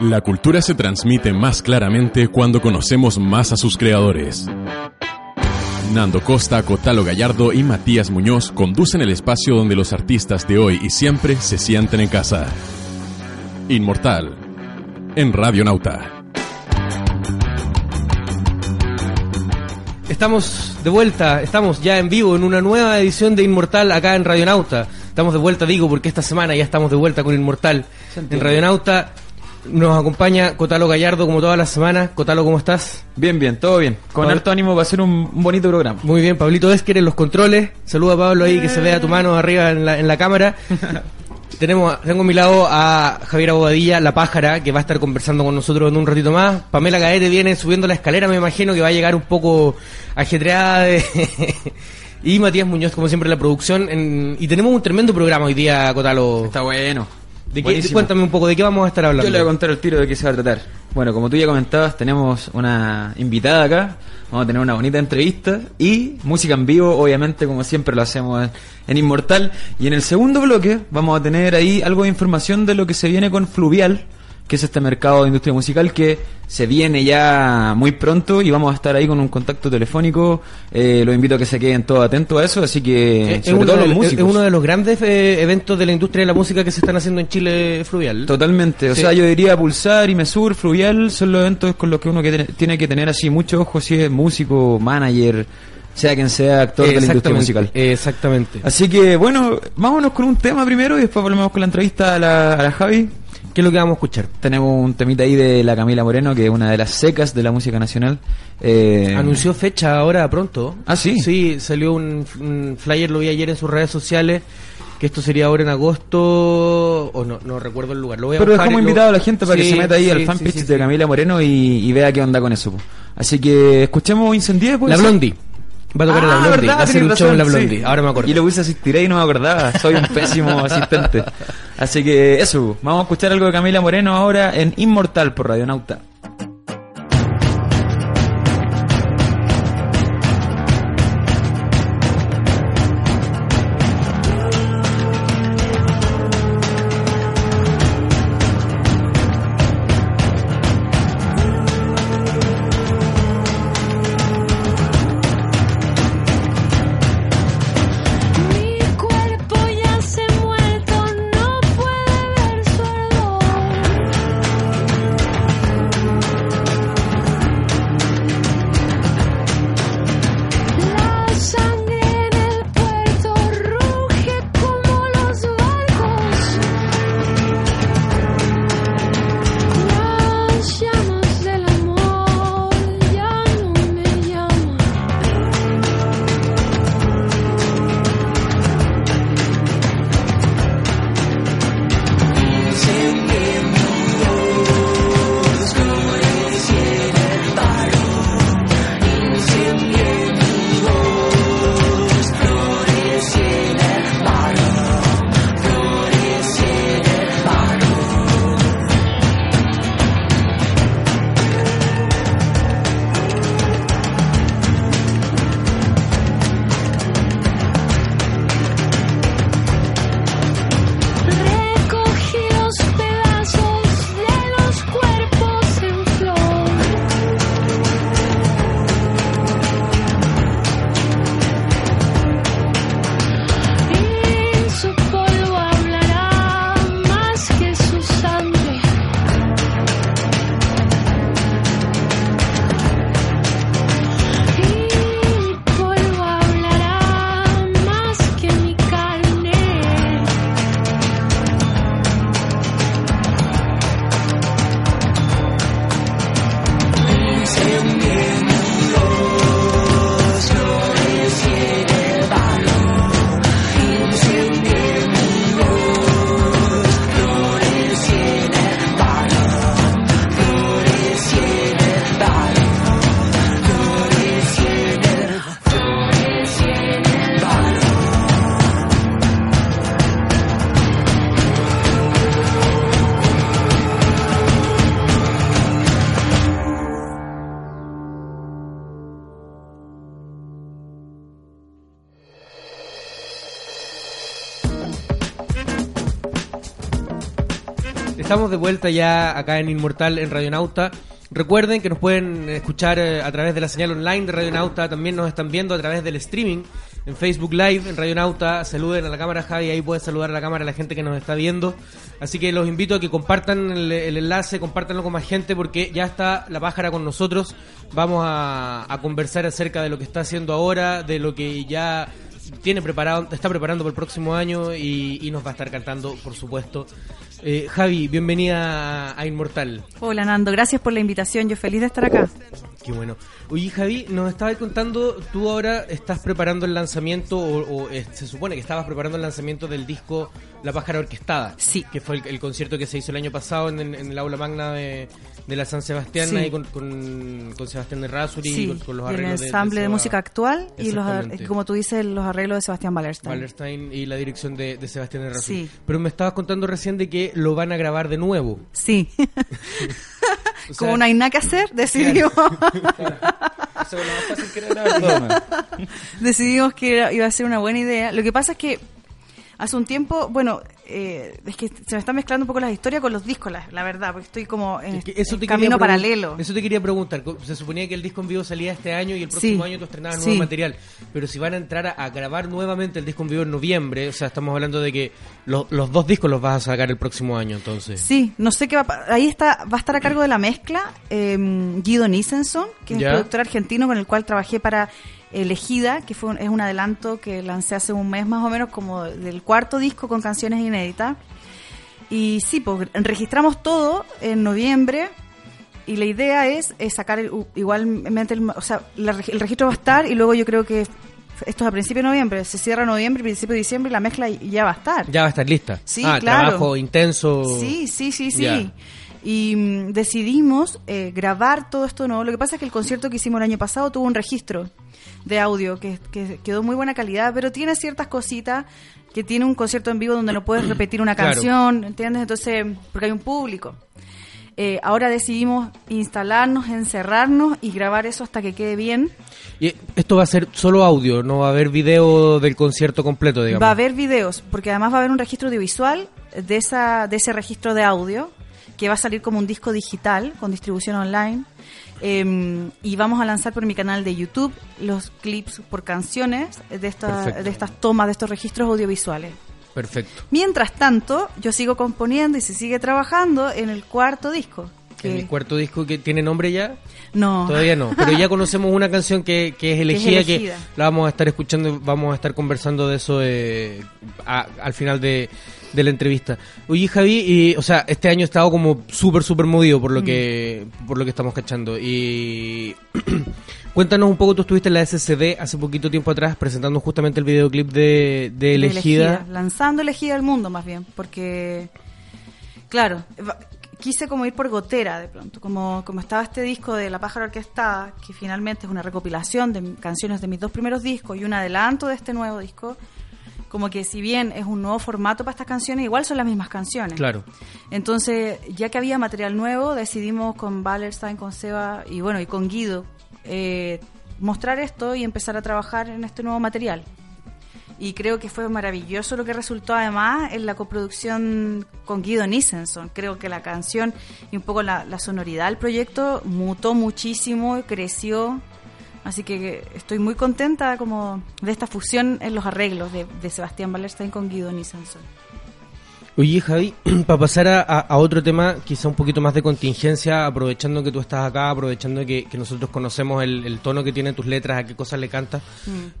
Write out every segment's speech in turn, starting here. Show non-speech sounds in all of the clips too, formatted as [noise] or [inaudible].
La cultura se transmite más claramente cuando conocemos más a sus creadores. Nando Costa, Cotalo Gallardo y Matías Muñoz conducen el espacio donde los artistas de hoy y siempre se sienten en casa. Inmortal, en Radio Nauta. Estamos de vuelta, estamos ya en vivo en una nueva edición de Inmortal acá en Radionauta. Estamos de vuelta, digo, porque esta semana ya estamos de vuelta con Inmortal en Radionauta. Nos acompaña Cotalo Gallardo como todas las semanas. Cotalo, ¿cómo estás? Bien, bien, todo bien. Con alto ánimo va a ser un, un bonito programa. Muy bien, Pablito Esquer en los controles. Saluda a Pablo ahí que se vea tu mano arriba en la, en la cámara. [laughs] Tenemos, tengo a mi lado a Javier Abobadilla, la pájara, que va a estar conversando con nosotros en un ratito más. Pamela Gaete viene subiendo la escalera, me imagino que va a llegar un poco ajetreada. de- [laughs] y Matías Muñoz, como siempre, en la producción. en- Y tenemos un tremendo programa hoy día, Cotalo. Está bueno. ¿De qué- Buenísimo. cuéntame un poco, ¿de qué vamos a estar hablando? Yo le voy a contar el tiro de qué se va a tratar. Bueno, como tú ya comentabas, tenemos una invitada acá. Vamos a tener una bonita entrevista y música en vivo, obviamente, como siempre lo hacemos en Inmortal. Y en el segundo bloque vamos a tener ahí algo de información de lo que se viene con Fluvial, que es este mercado de industria musical que se viene ya muy pronto y vamos a estar ahí con un contacto telefónico. Eh, los invito a que se queden todos atentos a eso, así que Es, sobre uno todo de, los es- músicos. es uno de los grandes eh, eventos de la industria de la música que se están haciendo en Chile fluvial. Totalmente, o Sí. sea, yo diría Pulsar y Mesur, Fluvial, son los eventos con los que uno que tiene, tiene que tener así mucho ojo si es músico, manager, sea quien sea actor de la industria musical. Exactamente. Así que bueno, vámonos con un tema primero y después volvemos con la entrevista a la, a la Javi. ¿Qué es lo que vamos a escuchar? Tenemos un temita ahí de la Camila Moreno, que es una de las secas de la música nacional. Eh, Anunció fecha ahora pronto. Ah, ¿sí? Sí, salió un, un flyer, lo vi ayer en sus redes sociales, que esto sería ahora en agosto, o no, no recuerdo el lugar. Lo voy a Pero buscar dejamos lo- invitado a la gente para que se meta ahí sí, al fanpage sí, sí. de Camila Moreno y, y vea qué onda con eso. po. Así que escuchemos Incendié, pues. La Blondie. Va a tocar en la Ah, Blondie. va a hacer un show en la Blondie. sí. Ahora me acuerdo. Y lo puse asistiré y no me acordaba. Soy un pésimo [laughs] asistente. Así que eso, vamos a escuchar algo de Camila Moreno ahora en Inmortal por Radionauta. Estamos de vuelta ya acá en Inmortal en Radionauta. Recuerden que nos pueden escuchar eh, a través de la señal online de Radionauta. También nos están viendo a través del streaming en Facebook Live en Radionauta. Saluden a la cámara, Javi. Ahí pueden saludar a la cámara a la gente que nos está viendo. Así que los invito a que compartan el, el enlace, compártanlo con más gente porque ya está la pájara con nosotros. Vamos a, a conversar acerca de lo que está haciendo ahora, de lo que ya tiene preparado, está preparando para el próximo año y, y nos va a estar cantando, por supuesto. Eh, Javi, bienvenida a, Inmortal. Hola Nando, gracias por la invitación, yo feliz de estar acá. Qué bueno. Oye, Javi, nos estabas contando, tú ahora estás preparando el lanzamiento, o, o, eh, se supone que estabas preparando el lanzamiento del disco La Pájara Orquestada. Sí. Que fue el, el concierto que se hizo el año pasado en, en el aula magna de, de la San Sebastián, Sí. ahí con, con, con Sebastián de Rasuri, Sí, con, con los y el arreglos de- ensamble de, Seba música actual y los, como tú dices, los arreglos de Sebastián Wallerstein. Wallerstein y la dirección de, de Sebastián de Rasuri. Sí. Pero me estabas contando recién de que lo van a grabar de nuevo. Sí. [laughs] [laughs] O sea, como no hay nada que hacer, decidimos, [laughs] Eso es lo más fácil que era grabar todo, ¿no? decidimos que iba a ser una buena idea. Lo que pasa es que hace un tiempo, bueno, eh, es que se me están mezclando un poco las historias con los discos, la, la verdad, porque estoy como en Es que eso te camino paralelo. Eso te quería preguntar. Se suponía que el disco en vivo salía este año y el próximo Sí, año tú estrenabas sí. nuevo material. Pero si van a entrar a, a grabar nuevamente el disco en vivo en noviembre, o sea, estamos hablando de que lo- los dos discos los vas a sacar el próximo año, entonces. Sí, no sé qué va a Ahí está, va a estar a cargo de la mezcla eh, Guido Nissenson, que es Ya. un productor argentino con el cual trabajé para Elegida, que fue un- es un adelanto que lancé hace un mes más o menos, como del cuarto disco con canciones inéditas. Y sí, pues registramos todo en noviembre. Y la idea es, sacar el- igualmente, el, o sea, la el registro va a estar y luego yo creo que esto es a principio de noviembre, se cierra noviembre, principio de diciembre y la mezcla ya va a estar. Ya va a estar lista. Sí, ah, claro. trabajo intenso. Sí, sí, sí, sí. Y mm, decidimos eh, grabar todo esto nuevo. Lo que pasa es que el concierto que hicimos el año pasado tuvo un registro de audio que, que quedó muy buena calidad, pero tiene ciertas cositas que tiene un concierto en vivo donde no puedes repetir una Claro. canción, ¿entiendes? Entonces, porque hay un público. Eh, ahora decidimos instalarnos, encerrarnos y grabar eso hasta que quede bien. Y esto va a ser solo audio, no va a haber video del concierto completo, digamos. Va a haber videos, porque además va a haber un registro audiovisual de, esa, de ese registro de audio, que va a salir como un disco digital con distribución online. Eh, y vamos a lanzar por mi canal de YouTube los clips por canciones de, esta, de estas tomas, de estos registros audiovisuales. Perfecto. Mientras tanto, yo sigo componiendo y se sigue trabajando en el cuarto disco. que- En el cuarto disco que tiene nombre ya, no, todavía no, pero ya conocemos una canción que, que es [laughs] elegida, que, elegida. la vamos a estar escuchando, vamos a estar conversando de eso eh, a- al final de, de la entrevista. Oye, Javi, y, o sea, este año ha estado como súper, súper movido por lo que por lo que estamos cachando. Y [clears throat] cuéntanos un poco, tú estuviste en la SCD hace poquito tiempo atrás presentando justamente el videoclip de, de de Elegida. lanzando elegida al mundo más bien, porque claro, quise como ir por gotera de pronto, como, como estaba este disco de La Pájara Orquestada, que finalmente es una recopilación de canciones de mis dos primeros discos y un adelanto de este nuevo disco, como que si bien es un nuevo formato para estas canciones, igual son las mismas canciones. Claro. Entonces, ya que había material nuevo, decidimos con Wallerstein, con Seba y bueno, y con Guido, eh, mostrar esto y empezar a trabajar en este nuevo material. Y creo que fue maravilloso lo que resultó además en la coproducción con Guido Nissenson. Creo que la canción y un poco la, la sonoridad del proyecto mutó muchísimo, creció. Así que estoy muy contenta como de esta fusión en los arreglos de, de Sebastián Wallerstein con Guido Nissenson. Oye, Javi, [clears throat] para pasar a, otro tema, quizá un poquito más de contingencia, aprovechando que tú estás acá, aprovechando que, que nosotros conocemos el, el tono que tienen tus letras, a qué cosas le cantas,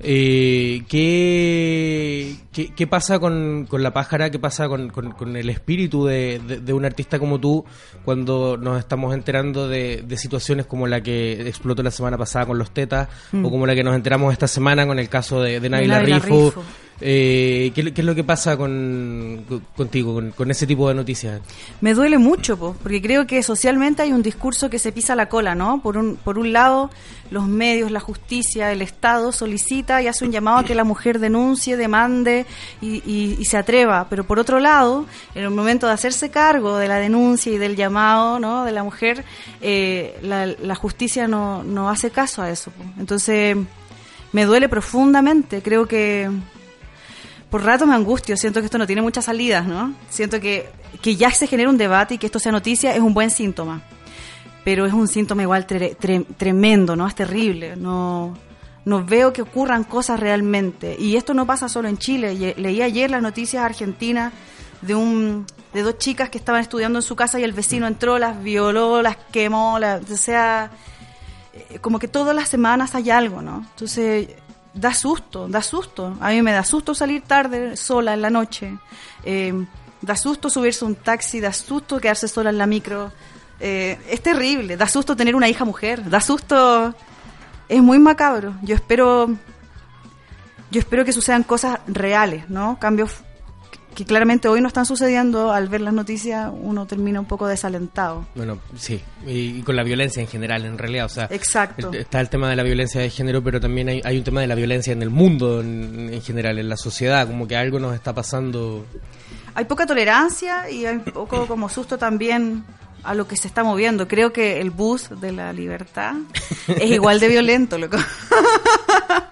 eh, ¿qué, qué, qué pasa con, con la pájara? ¿Qué pasa con, con- con el espíritu de, de- de un artista como tú cuando nos estamos enterando de, de situaciones como la que explotó la semana pasada con los tetas o como la que nos enteramos esta semana con el caso de, Rifo? Rifo. Eh, ¿qué, es lo que pasa con, con- contigo, con, con ese tipo de noticias? Me duele mucho, po, porque creo que socialmente hay un discurso que se pisa la cola, ¿no? Por un, lado, los medios, la justicia, el Estado solicita y hace un llamado a que la mujer denuncie, demande y, se atreva. Pero por otro lado, en el momento de hacerse cargo de la denuncia y del llamado, ¿no? De la mujer, eh, la, justicia no, no hace caso a eso. po. Entonces, me duele profundamente. Creo que por rato me angustio, siento que esto no tiene muchas salidas, ¿no? Siento que que ya se genere un debate y que esto sea noticia es un buen síntoma. Pero es un síntoma igual tre- tre- tremendo, ¿no? Es terrible. No, no veo que ocurran cosas realmente. Y esto no pasa solo en Chile. Leí ayer las noticias argentinas de un de dos chicas que estaban estudiando en su casa y el vecino entró, las violó, las quemó, la- o sea, eh, como que todas las semanas hay algo, ¿no? Entonces, da susto, da susto. A mí me da susto salir tarde, sola en la noche. Eh, da susto subirse un taxi, da susto quedarse sola en la micro. Eh, es terrible, da susto tener una hija mujer, da susto. Es muy macabro. Yo espero. Yo espero que sucedan cosas reales, ¿no? Cambios que claramente hoy no están sucediendo. Al ver las noticias, uno termina un poco desalentado. Bueno, sí, y, y con la violencia en general, en realidad, o sea, Exacto. el- está el tema de la violencia de género, pero también hay, hay un tema de la violencia en el mundo, en, en general, en la sociedad, como que algo nos está pasando. hay poca tolerancia y hay un poco [clears throat] como susto también a lo que se está moviendo. Creo que el bus de la libertad es igual de violento, loco. [laughs]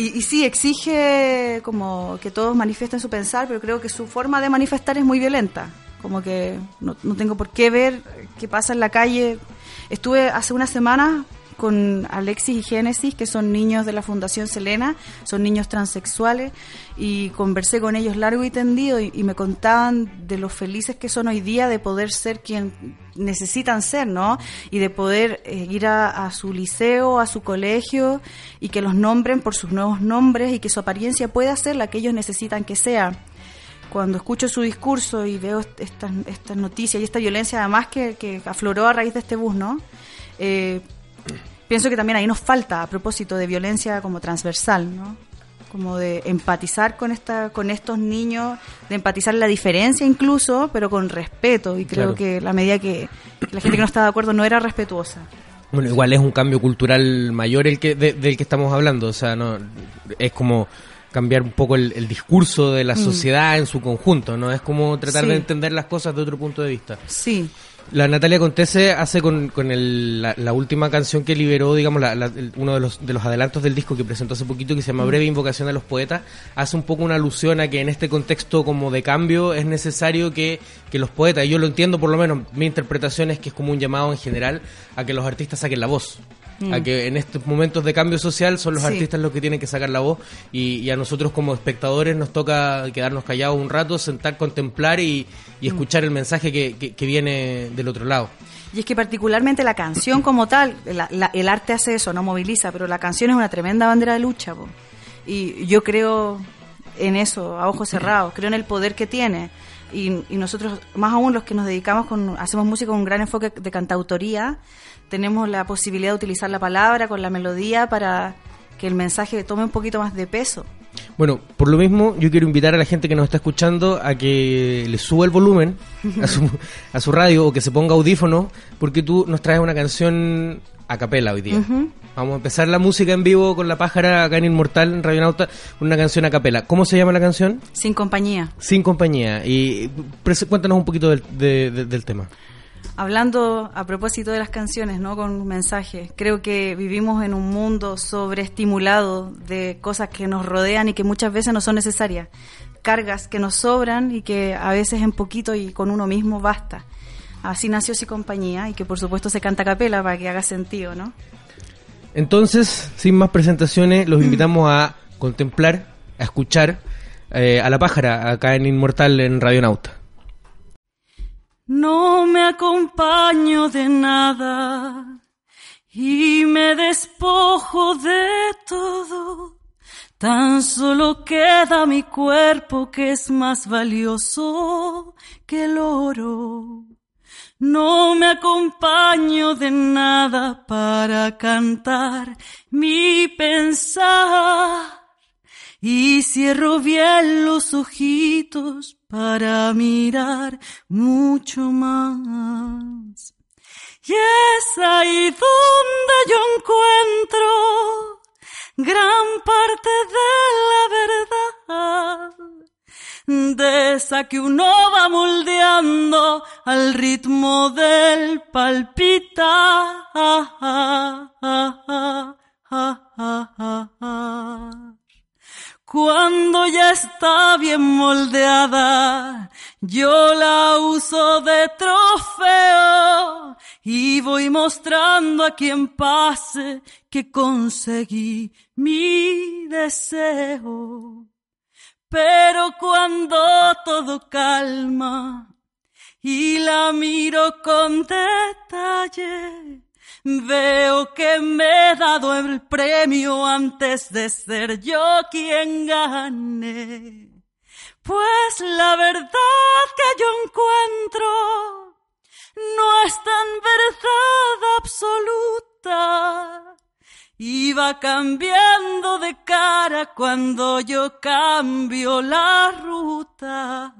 y, y sí, exige como que todos manifiesten su pensar, pero creo que su forma de manifestar es muy violenta. Como que no, no tengo por qué ver qué pasa en la calle. Estuve hace una semana con Alexis y Génesis, que son niños de la Fundación Selena, son niños transexuales, y conversé con ellos largo y tendido y, me contaban de lo felices que son hoy día de poder ser quien necesitan ser, ¿no? Y de poder eh, ir a, su liceo, a su colegio, y que los nombren por sus nuevos nombres y que su apariencia pueda ser la que ellos necesitan que sea cuando escucho su discurso y veo est- estas, estas noticias y esta violencia además que, que afloró a raíz de este bus, ¿no? Eh, pienso que también ahí nos falta a propósito de violencia como transversal, ¿no? Como de empatizar con esta, con estos niños, de empatizar la diferencia incluso, pero con respeto. Y creo Claro. que la medida que la gente que no está de acuerdo no era respetuosa. Bueno, igual es un cambio cultural mayor el que de- del que estamos hablando, o sea, no es como cambiar un poco el, el discurso de la sociedad en su conjunto, ¿no? Es como tratar Mm. Sí. de entender las cosas de otro punto de vista. Sí, La Natalia Contese hace con, con el- la, la última canción que liberó, digamos, la- la- uno de los, de los adelantos del disco que presentó hace poquito, que se llama Breve Invocación a los Poetas, hace un poco una alusión a que en este contexto como de cambio es necesario que, que los poetas, y yo lo entiendo por lo menos, mi interpretación es que es como un llamado en general a que los artistas saquen la voz. A que en estos momentos de cambio social son los Sí. artistas los que tienen que sacar la voz y, y a nosotros como espectadores nos toca quedarnos callados un rato, sentar, contemplar y, y escuchar el mensaje que, que- que viene del otro lado. Y es que particularmente la canción como tal, la- la- el arte hace eso, no moviliza, pero la canción es una tremenda bandera de lucha. po. Y yo creo en eso, a ojos cerrados, creo en el poder que tiene. Y, y nosotros, más aún los que nos dedicamos, con, hacemos música con un gran enfoque de cantautoría, tenemos la posibilidad de utilizar la palabra con la melodía para que el mensaje tome un poquito más de peso. Bueno, por lo mismo, yo quiero invitar a la gente que nos está escuchando a que le suba el volumen a su, [laughs] a su radio o que se ponga audífono, porque tú nos traes una canción a capela hoy día. Vamos a empezar la música en vivo con la pájara acá en Inmortal, en Radio Nauta, una canción a capela. ¿Cómo se llama la canción? Sin compañía. Sin compañía. Y cuéntanos un poquito del, de- de- del tema. Hablando a propósito de las canciones, ¿no? Con un mensaje. Creo que vivimos en un mundo sobreestimulado de cosas que nos rodean y que muchas veces no son necesarias. Cargas que nos sobran y que a veces en poquito y con uno mismo basta. Así nació Si Compañía y que por supuesto se canta a capela para que haga sentido, ¿no? Entonces, sin más presentaciones, los invitamos a contemplar, a escuchar eh, a la pájara acá en Inmortal en Radio Nauta. No me acompaño de nada y me despojo de todo. Tan solo queda mi cuerpo que es más valioso que el oro. No me acompaño de nada para cantar mi pensar. Y cierro bien los ojitos para mirar mucho más. Y es ahí donde yo encuentro gran parte de la verdad. De esa que uno va moldeando al ritmo del palpitar. Cuando ya está bien moldeada, yo la uso de trofeo y voy mostrando a quien pase que conseguí mi deseo. Pero cuando todo calma y la miro con detalle, Veo que me he dado el premio antes de ser yo quien gane. Pues la verdad que yo encuentro no es tan verdad absoluta. Va cambiando de cara cuando yo cambio la ruta.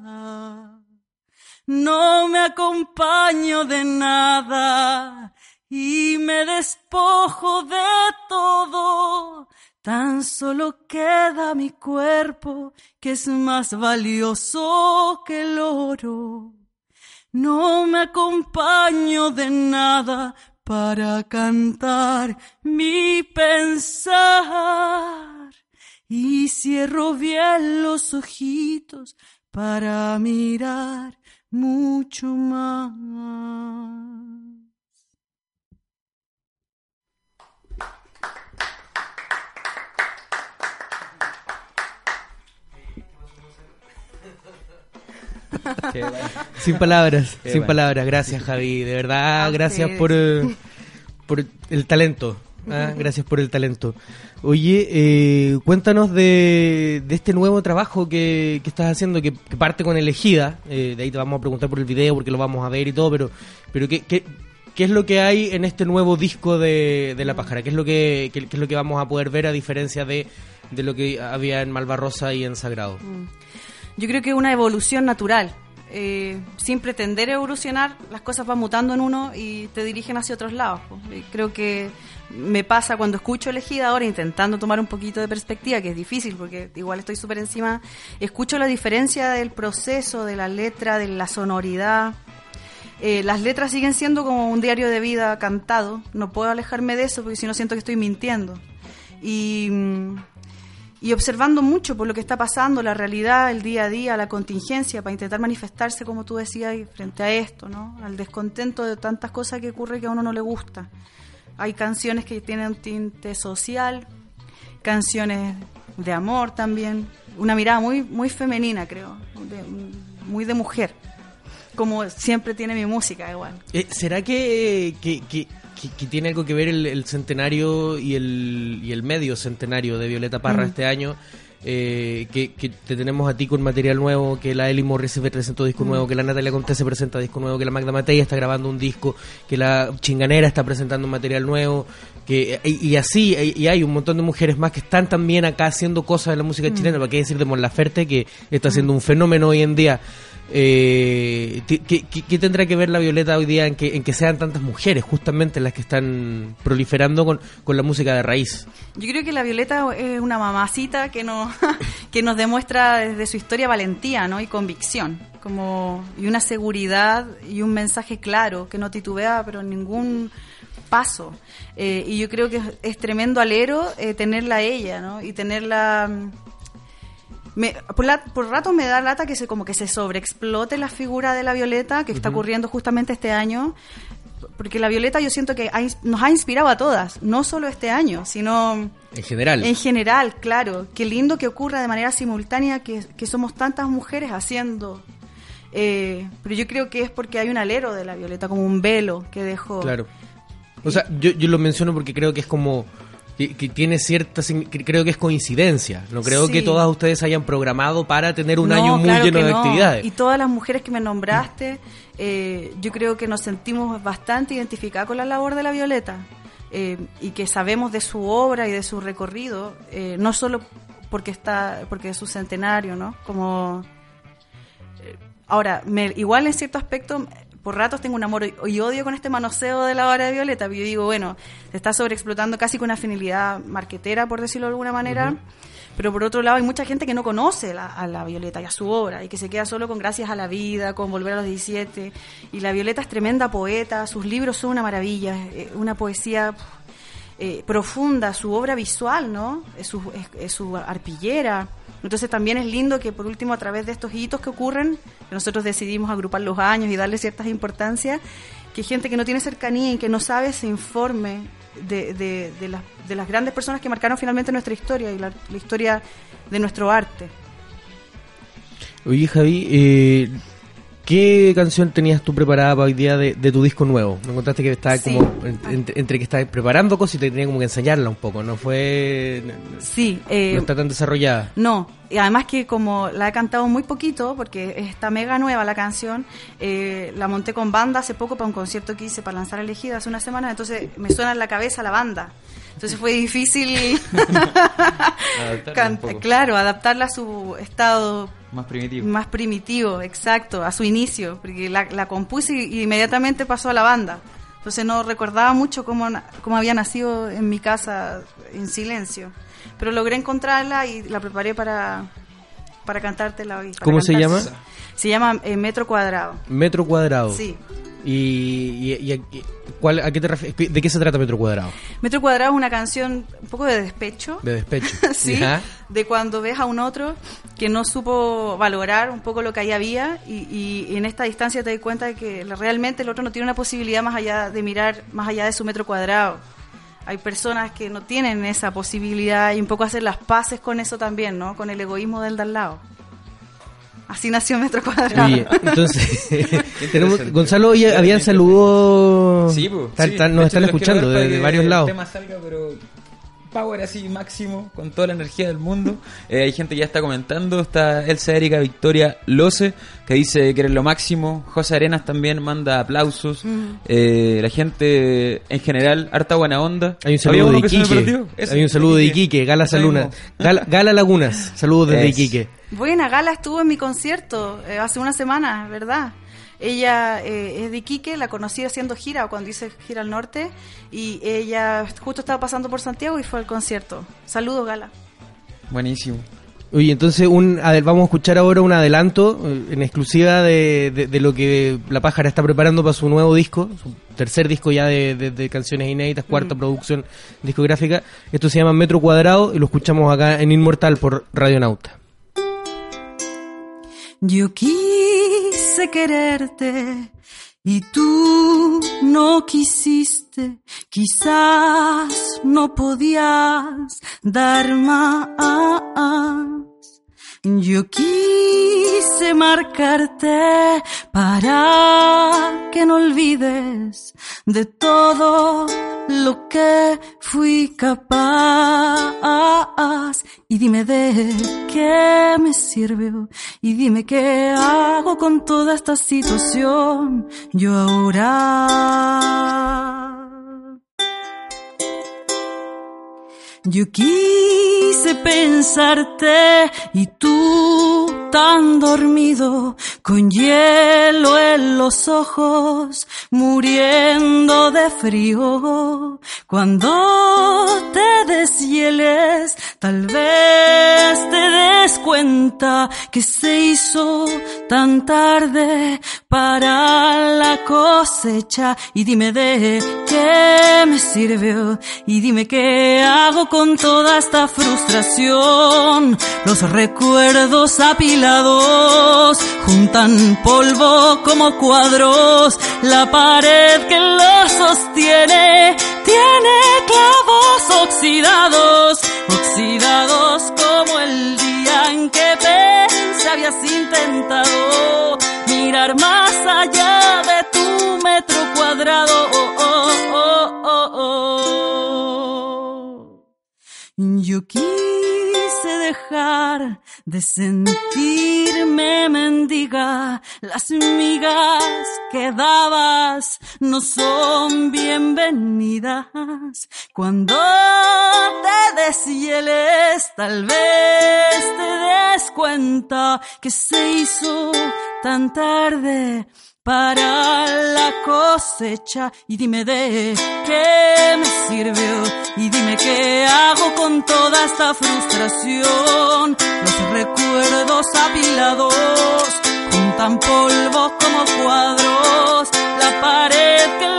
No me acompaño de nada y me despojo de todo. Tan solo queda mi cuerpo, que es más valioso que el oro. No me acompaño de nada para cantar mi pensar. Y cierro bien los ojitos para mirar mucho más. [laughs] Sin palabras, Qué sin bueno. palabras. Gracias, Javi. De verdad, A gracias por, eh, por el talento. ¿ah? Gracias por el talento. Oye, eh, cuéntanos de, de este nuevo trabajo que, que estás haciendo, que, que parte con Elegida. Eh, de ahí te vamos a preguntar por el video, porque lo vamos a ver y todo, pero, pero ¿qué, qué, qué es lo que hay en este nuevo disco de, de La Pájara? ¿Qué es lo que, qué- qué es lo que vamos a poder ver a diferencia de, de lo que había en Malvarrosa y en Sagrado? Yo creo que es una evolución natural. Eh, sin pretender evolucionar, las cosas van mutando en uno y te dirigen hacia otros lados. creo que me pasa cuando escucho Elegida ahora, intentando tomar un poquito de perspectiva, que es difícil porque igual estoy súper encima, escucho la diferencia del proceso, de la letra, de la sonoridad. Eh, las letras siguen siendo como un diario de vida cantado, no puedo alejarme de eso porque si no siento que estoy mintiendo. Y, mm, y observando mucho por lo que está pasando, la realidad, el día a día, la contingencia, para intentar manifestarse, como tú decías, frente a esto, ¿no? Al descontento de tantas cosas que ocurre que a uno no le gusta. Hay canciones que tienen un tinte social, canciones de amor también, una mirada muy, muy femenina, creo, de- muy de mujer, como siempre tiene mi música igual. Eh, ¿Será que, que- que- que tiene algo que ver el, el centenario y el, y el medio centenario de Violeta Parra este año? Eh, que, que te tenemos a ti con material nuevo, que la Eli Morris se presentó disco Mm. nuevo, que la Natalia Conté se presenta disco nuevo, que la Magda Matei está grabando un disco, que la Chinganera está presentando un material nuevo, que y, y así, y, y hay un montón de mujeres más que están también acá haciendo cosas de la Mm. música chilena, para qué decir de Mon Laferte, que está haciendo un fenómeno hoy en día. Eh, ¿qué, tendrá que ver la Violeta hoy día en que, sean tantas mujeres justamente las que están proliferando con, la música de raíz? Yo creo que la Violeta es una mamacita que [laughs] nos, demuestra desde su historia valentía y convicción. Como, y una seguridad y un mensaje claro que no titubea, pero ningún paso. Eh, y yo creo que es, tremendo alero eh, tenerla a ella, ¿no? Y tenerla... Me, por, la- por rato me da lata que se como que se sobreexplote la figura de la Violeta que está ocurriendo justamente este año porque la Violeta yo siento que ha nos ha inspirado a todas no solo este año sino En general. en general claro qué lindo que ocurra de manera simultánea que, que somos tantas mujeres haciendo eh, pero yo creo que es porque hay un alero de la Violeta como un velo que dejó Claro. O sea, yo, yo lo menciono porque creo que es como que, que tiene cierta que creo que es coincidencia. No creo Sí. que todas ustedes hayan programado para tener un No, año muy claro lleno de no. actividades. Y todas las mujeres que me nombraste, eh, yo creo que nos sentimos bastante identificadas con la labor de la Violeta eh, y que sabemos de su obra y de su recorrido, eh, no solo porque está, porque es su centenario, ¿no? Como ahora, me, igual en cierto aspecto, por ratos tengo un amor y- odio con este manoseo de la obra de Violeta. Yo digo, bueno, se está sobreexplotando casi con una afinidad marquetera, por decirlo de alguna manera. Pero por otro lado, hay mucha gente que no conoce la- a la Violeta y a su obra y que se queda solo con Gracias a la Vida, con Volver a los 17. Y la Violeta es tremenda poeta, sus libros son una maravilla, eh, una poesía eh, profunda, su obra visual, ¿no? Es su, es- es su arpillera. Entonces también es lindo que por último a través de estos hitos que ocurren, que nosotros decidimos agrupar los años y darle ciertas importancias, que gente que no tiene cercanía y que no sabe se informe de, de- las, de las grandes personas que marcaron finalmente nuestra historia y la, la historia de nuestro arte. Oye, Javi, eh, ¿qué canción tenías tú preparada para hoy día de, de tu disco nuevo? Me contaste que estaba Sí. como en- entre, entre que estabas preparando cosas y te tenía como que ensayarla un poco, ¿no fue... Sí, eh, no está tan desarrollada? No, y además que como la he cantado muy poquito, porque está mega nueva la canción, eh, la monté con banda hace poco para un concierto que hice para lanzar elegida hace una semana, entonces me suena en la cabeza la banda. Entonces fue difícil, [laughs] [laughs] Adaptarla claro, adaptarla a su estado Más primitivo. más primitivo, exacto, a su inicio, porque la, la compuse y, inmediatamente pasó a la banda. Entonces no recordaba mucho cómo, na- cómo había nacido en mi casa en silencio. Pero logré encontrarla y la preparé para, para cantártela hoy. para ¿Cómo se llama? Se llama eh, Metro Cuadrado. Metro cuadrado. Sí. ¿Y, y- y- cuál, a qué te refieres? ¿De qué se trata Metro cuadrado? Metro Cuadrado es una canción un poco de despecho. De despecho. [laughs] sí, de cuando ves a un otro que no supo valorar un poco lo que ahí había y, en esta distancia te das cuenta de que realmente el otro no tiene una posibilidad más allá de mirar más allá de su metro cuadrado. Hay personas que no tienen esa posibilidad y un poco hacer las paces con eso también, ¿no? Con el egoísmo del de al lado. Así nació Metro Cuadrado. Oye, entonces, [laughs] [laughs] tenemos, Gonzalo, oye, habían saludos. Sí, pues. Sí. De nos están escuchando desde que varios lados. El tema salga, pero power así máximo, con toda la energía del mundo. Eh, hay gente que ya está comentando. Está Elsa Erika Victoria Loce, que dice que eres lo máximo. José Arenas también manda aplausos. Eh, la gente en general, harta buena onda. Hay un ¿Había saludo de Iquique. Hay un saludo de Iquique. Gala Saluna. [laughs] Gala, Gala Lagunas, saludos desde Es. Iquique. Buena, Gala estuvo en mi concierto eh, hace una semana, ¿verdad? Ella eh, es de Iquique, la conocí haciendo gira cuando hice gira al norte y ella justo estaba pasando por Santiago y fue al concierto. Saludos, Gala. Buenísimo. Oye, entonces un, vamos a escuchar ahora un adelanto eh, en exclusiva de, de- de lo que La Pájara está preparando para su nuevo disco, su tercer disco ya de, de- de canciones inéditas, cuarta producción discográfica. Esto se llama Metro Cuadrado y lo escuchamos acá en Inmortal por Radionauta. Yo quise quererte y tú no quisiste, quizás no podías dar más. Yo quise marcarte para que no olvides de todo lo que fui capaz. Y dime de qué me sirvió. Y dime qué hago con toda esta situación. Yo ahora. Yo quise pensarte y tú tan dormido, con hielo en los ojos, muriendo de frío. Cuando te deshieles, tal vez te des cuenta que se hizo tan tarde para la cosecha. Y dime de qué me sirvió y dime qué hago con toda esta frustración. Los recuerdos apilados juntan polvo como cuadros. La pared que los sostiene tiene clavos oxidados, oxidados como el día en que pensé habías intentado mirar más Yo quise dejar de sentirme mendiga. Las migas que dabas no son bienvenidas. Cuando te deshieles, tal vez te des cuenta que se hizo tan tarde para la cosecha y dime de qué me sirvió y dime qué hago con toda esta frustración. Los recuerdos apilados juntan polvo como cuadros. La pared que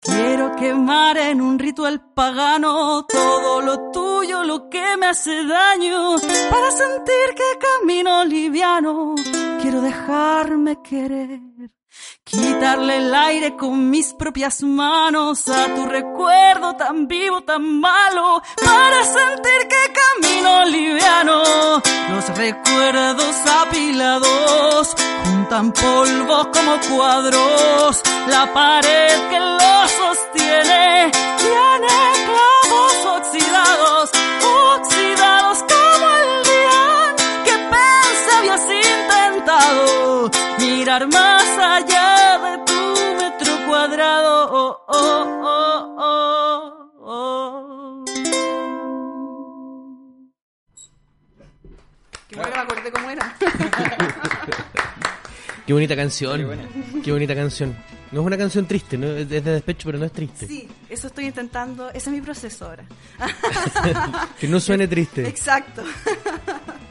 Quiero quemar en un ritual pagano todo lo tuyo, lo que me hace daño, para sentir que camino liviano. Quiero dejarme querer. Quitarle el aire con mis propias manos a tu recuerdo tan vivo, tan malo, para sentir que camino liviano. Los recuerdos apilados juntan polvo como cuadros. La pared que los sostiene tiene Oh, oh, oh, oh, oh. Que bueno que me acordé cómo era. [laughs] Qué bonita canción. Qué bonita canción. No es una canción triste, ¿no? es de despecho, pero no es triste. Sí, eso estoy intentando. Ese es mi proceso ahora. [laughs] Que no suene triste. Exacto.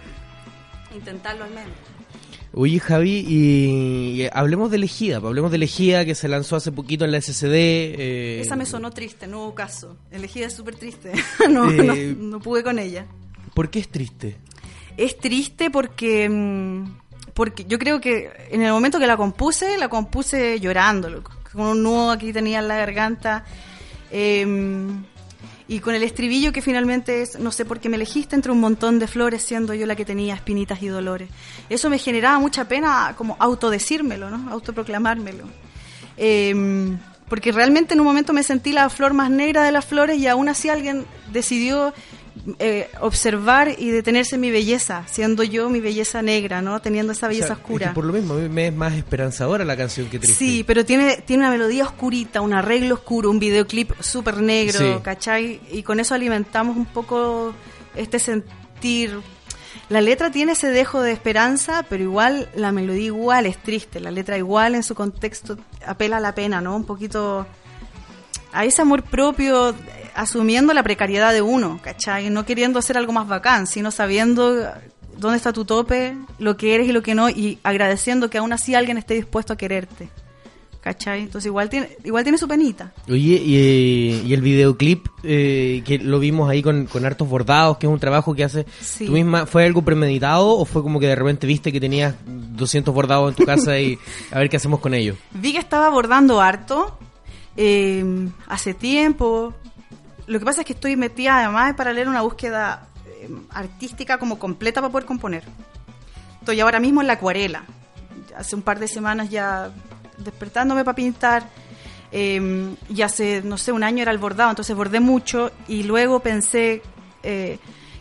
[laughs] Intentarlo al menos. Oye, Javi, y, y hablemos de Elegida. pues, Hablemos de Elegida que se lanzó hace poquito en la SCD. eh, Esa me sonó triste, no hubo caso. Elegida es súper triste. [laughs] no, Eh, no, no pude con ella. ¿Por qué es triste? Es triste porque, mm, porque yo creo que en el momento que la compuse, la compuse llorando, con un nudo aquí tenía en la garganta. eh, y con el estribillo que finalmente es, no sé por qué me elegiste entre un montón de flores, siendo yo la que tenía espinitas y dolores. Eso me generaba mucha pena como autodecírmelo, ¿no? Autoproclamármelo. Eh, porque realmente en un momento me sentí la flor más negra de las flores y aún así alguien decidió eh, observar y detenerse en mi belleza, siendo yo mi belleza negra, ¿no? Teniendo esa O sea, belleza es oscura. que por lo mismo, a mí me es más esperanzadora la canción que triste. Sí, pero tiene, tiene una melodía oscurita, un arreglo oscuro, un videoclip súper negro, Sí. ¿cachai? Y con eso alimentamos un poco este sentir. La letra tiene ese dejo de esperanza, pero igual la melodía igual es triste. La letra igual en su contexto apela a la pena, ¿no? Un poquito a ese amor propio, asumiendo la precariedad de uno, ¿cachai? No queriendo hacer algo más bacán, sino sabiendo dónde está tu tope, lo que eres y lo que no, y agradeciendo que aún así alguien esté dispuesto a quererte. ¿Cachai? Entonces igual tiene, igual tiene su penita. Oye, y, eh, y el videoclip eh, que lo vimos ahí con, con hartos bordados, que es un trabajo que hace Sí. tú misma, ¿fue algo premeditado o fue como que de repente viste que tenías 200 bordados en tu casa y a ver qué hacemos con ellos? Vi que estaba abordando harto eh, hace tiempo. Lo que pasa es que estoy metida además para leer una búsqueda eh, artística como completa para poder componer. Estoy ahora mismo en la acuarela. Hace un par de semanas ya despertándome para pintar. eh, y hace, no sé, un año era el bordado, entonces bordé mucho y luego pensé eh,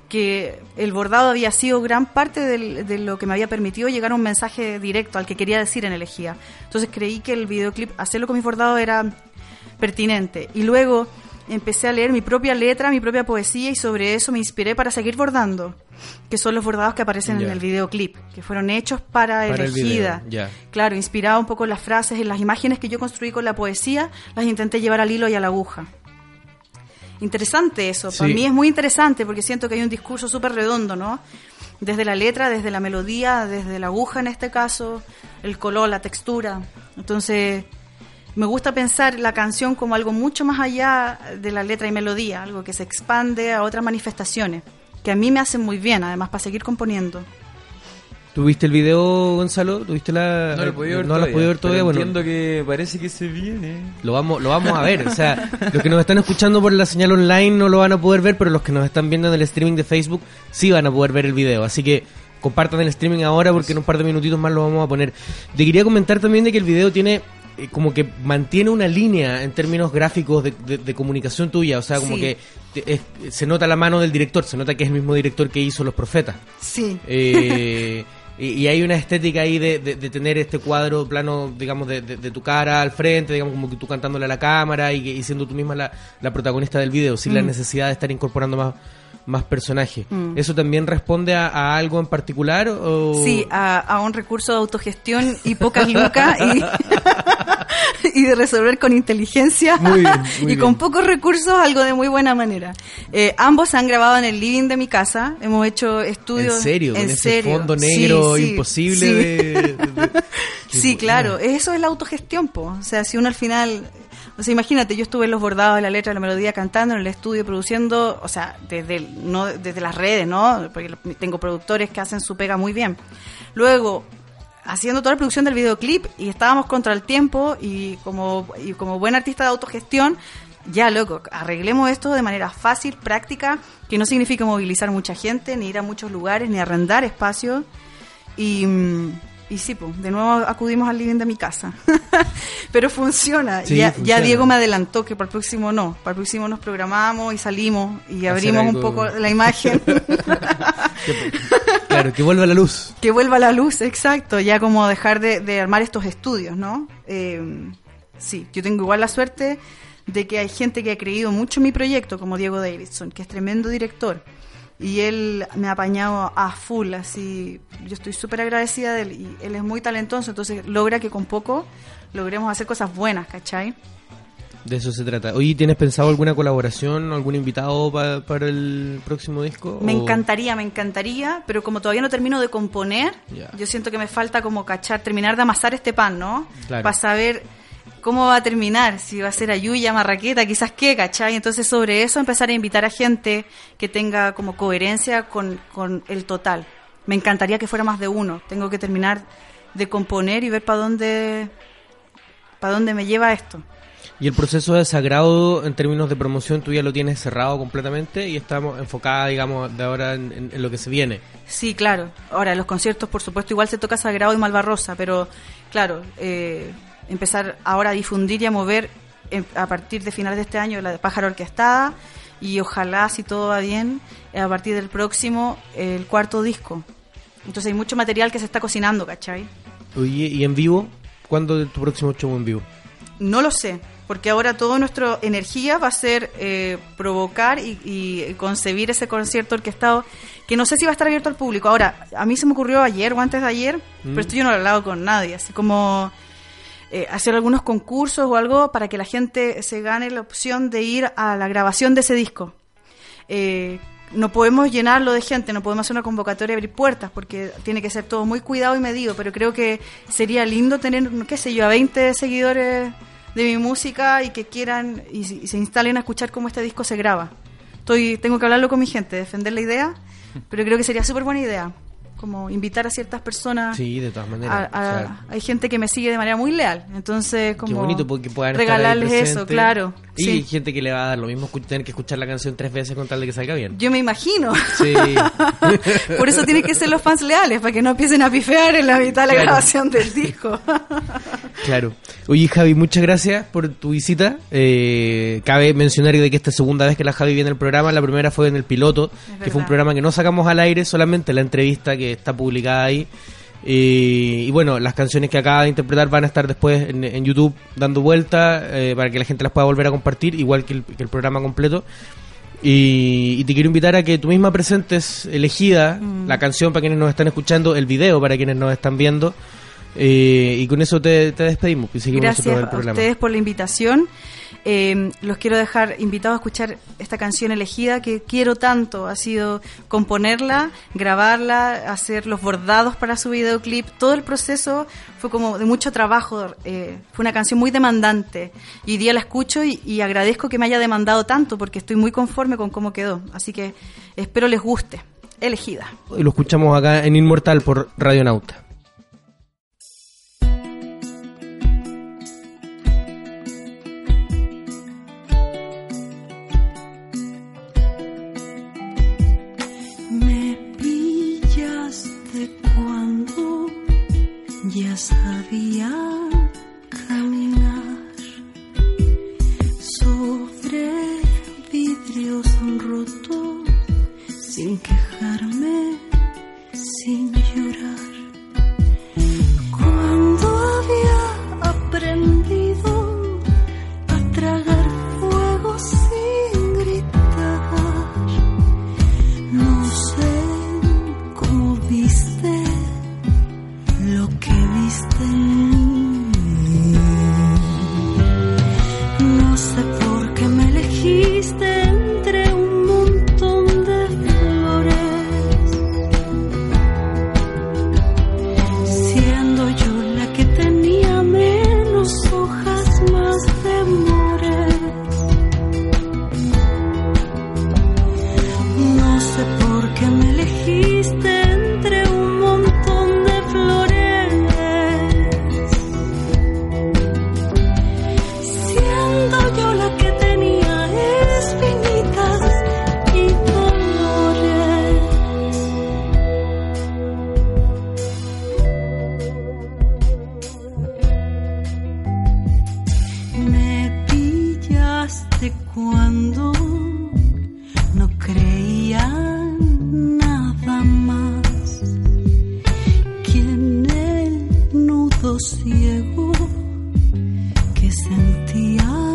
que el bordado había sido gran parte del- de lo que me había permitido llegar a un mensaje directo al que quería decir en Elegía. Entonces creí que el videoclip, hacerlo con mis bordados era pertinente. Y luego empecé a leer mi propia letra, mi propia poesía y sobre eso me inspiré para seguir bordando, que son los bordados que aparecen en el videoclip, que fueron hechos para, Para el Elegida. Claro, inspirado un poco en las frases, en las imágenes que yo construí con la poesía, las intenté llevar al hilo y a la aguja. Interesante eso, para mí es muy interesante porque siento que hay un discurso súper redondo, ¿no? Desde la letra, desde la melodía, desde la aguja en este caso, el color, la textura. Entonces, me gusta pensar la canción como algo mucho más allá de la letra y melodía, algo que se expande a otras manifestaciones, que a mí me hacen muy bien, además, para seguir componiendo. ¿Tuviste el video, Gonzalo? ¿Tuviste la...? No lo he podido ver no lo has todavía, podido ver todavía? Bueno, entiendo que parece que se viene. Lo vamos, lo vamos a ver. O sea, [laughs] los que nos están escuchando por la señal online no lo van a poder ver, pero los que nos están viendo en el streaming de Facebook sí van a poder ver el video. Así que compartan el streaming ahora porque en un par de minutitos más lo vamos a poner. Te quería comentar también de que el video tiene eh, como que mantiene una línea en términos gráficos de, de- de comunicación tuya. O sea, como Sí. que te- es- se nota la mano del director, se nota que es el mismo director que hizo Los Profetas. Sí. Eh, [laughs] y, y hay una estética ahí de, de- de tener este cuadro plano, digamos, de, tu cara al frente, digamos, como que tú cantándole a la cámara y, siendo tú misma la, la protagonista del video, sin la necesidad de estar incorporando más, más personajes. Mm. ¿Eso también responde a, a algo en particular? O... Sí, a, a un recurso de autogestión y pocas lucas y, [laughs] y de resolver con inteligencia Muy bien, [laughs] muy y bien. con pocos recursos algo de muy buena manera. Eh, ambos se han grabado en el living de mi casa, hemos hecho estudios. En serio, con en ese serio. fondo Sí, negro sí, imposible sí. de, de- de- [laughs] Sí, claro, eso es la autogestión, po. O sea, si uno al final, o sea, imagínate, yo estuve en los bordados de la letra de la melodía cantando en el estudio produciendo, o sea, desde no desde las redes, ¿no? Porque tengo productores que hacen su pega muy bien. Luego haciendo toda la producción del videoclip y estábamos contra el tiempo y como y como buen artista de autogestión ya loco, arreglemos esto de manera fácil, práctica, que no significa movilizar mucha gente, ni ir a muchos lugares, ni arrendar espacios. Y, mm, y sí, pues, de nuevo acudimos al living de mi casa. [laughs] Pero funciona. Sí, ya, funciona. ya Diego me adelantó que para el próximo no. Para el próximo nos programamos y salimos y abrimos un poco la imagen. [laughs] Claro, que vuelva la luz. que vuelva la luz, exacto. Ya como dejar de, de armar estos estudios, ¿no? Eh, sí, yo tengo igual la suerte de que hay gente que ha creído mucho en mi proyecto, como Diego Davidson, que es tremendo director. Y él me ha apañado a full, así. Yo estoy súper agradecida de él. Y él es muy talentoso, entonces logra que con poco logremos hacer cosas buenas, ¿cachai? De eso se trata. Oye, ¿tienes pensado alguna colaboración, algún invitado pa- para el próximo disco? Me o- encantaría, me encantaría, pero como todavía no termino de componer, yo siento que me falta como cachar, terminar de amasar este pan, ¿no? Claro. Para saber cómo va a terminar, si va a ser Ayuya, Marraqueta, quizás qué, ¿cachai? Entonces sobre eso empezar a invitar a gente que tenga como coherencia con, con el total. Me encantaría que fuera más de uno. Tengo que terminar de componer y ver para dónde, para dónde me lleva esto. Y el proceso de Sagrado, en términos de promoción, tú ya lo tienes cerrado completamente y estamos enfocada, digamos, de ahora en, en- en lo que se viene. Sí, claro. Ahora, los conciertos, por supuesto, igual se toca Sagrado y Malvarrosa, pero claro, eh, empezar ahora a difundir y a mover en- a partir de finales de este año la de Pájaro Orquestada y ojalá, si todo va bien, eh, a partir del próximo, el cuarto disco. Entonces hay mucho material que se está cocinando, ¿cachai? Oye, ¿y en vivo? ¿Cuándo es tu próximo show en vivo? No lo sé, porque ahora toda nuestra energía va a ser eh, provocar y, y concebir ese concierto orquestado que no sé si va a estar abierto al público. Ahora, a mí se me ocurrió ayer o antes de ayer, pero esto yo no lo he hablado con nadie, así como eh, hacer algunos concursos o algo para que la gente se gane la opción de ir a la grabación de ese disco. Eh, no podemos llenarlo de gente, no podemos hacer una convocatoria y abrir puertas, porque tiene que ser todo muy cuidado y medido, pero creo que sería lindo tener, qué sé yo, a 20 seguidores de mi música y que quieran y, y se instalen a escuchar cómo este disco se graba. Estoy, tengo que hablarlo con mi gente, defender la idea, pero creo que sería súper buena idea, como invitar a ciertas personas. Sí, de todas maneras. a- o sea, hay gente que me sigue de manera muy leal, entonces como Qué bonito porque puedan regalarles eso, claro. Y sí. gente que le va a dar lo mismo tener que escuchar la canción tres veces con tal de que salga bien. Yo me imagino. Sí. [laughs] Por eso tienen que ser los fans leales, para que no empiecen a pifear en la mitad de la Claro. grabación del disco. [laughs] Claro. Oye, Javi, muchas gracias por tu visita. Eh, cabe mencionar de que esta es segunda vez que la Javi viene al programa. La primera fue en el piloto, que verdad. fue un programa que no sacamos al aire, solamente la entrevista que está publicada ahí. Eh, y bueno, las canciones que acaba de interpretar van a estar después en, en YouTube dando vuelta eh, para que la gente las pueda volver a compartir, igual que el, que el programa completo. Y, y te quiero invitar a que tú misma presentes elegida la canción para quienes nos están escuchando, el video para quienes nos están viendo. Eh, y con eso te, te despedimos y seguimos Gracias el a programa. ustedes por la invitación. Eh, los quiero dejar invitados a escuchar esta canción elegida que quiero tanto. Ha sido componerla, grabarla, hacer los bordados para su videoclip. Todo el proceso fue como de mucho trabajo. eh, fue una canción muy demandante. Y hoy día la escucho y, y agradezco que me haya demandado tanto porque estoy muy conforme con cómo quedó. Así que espero les guste. Elegida. Y lo escuchamos acá en Inmortal por Radionauta. Me sentía.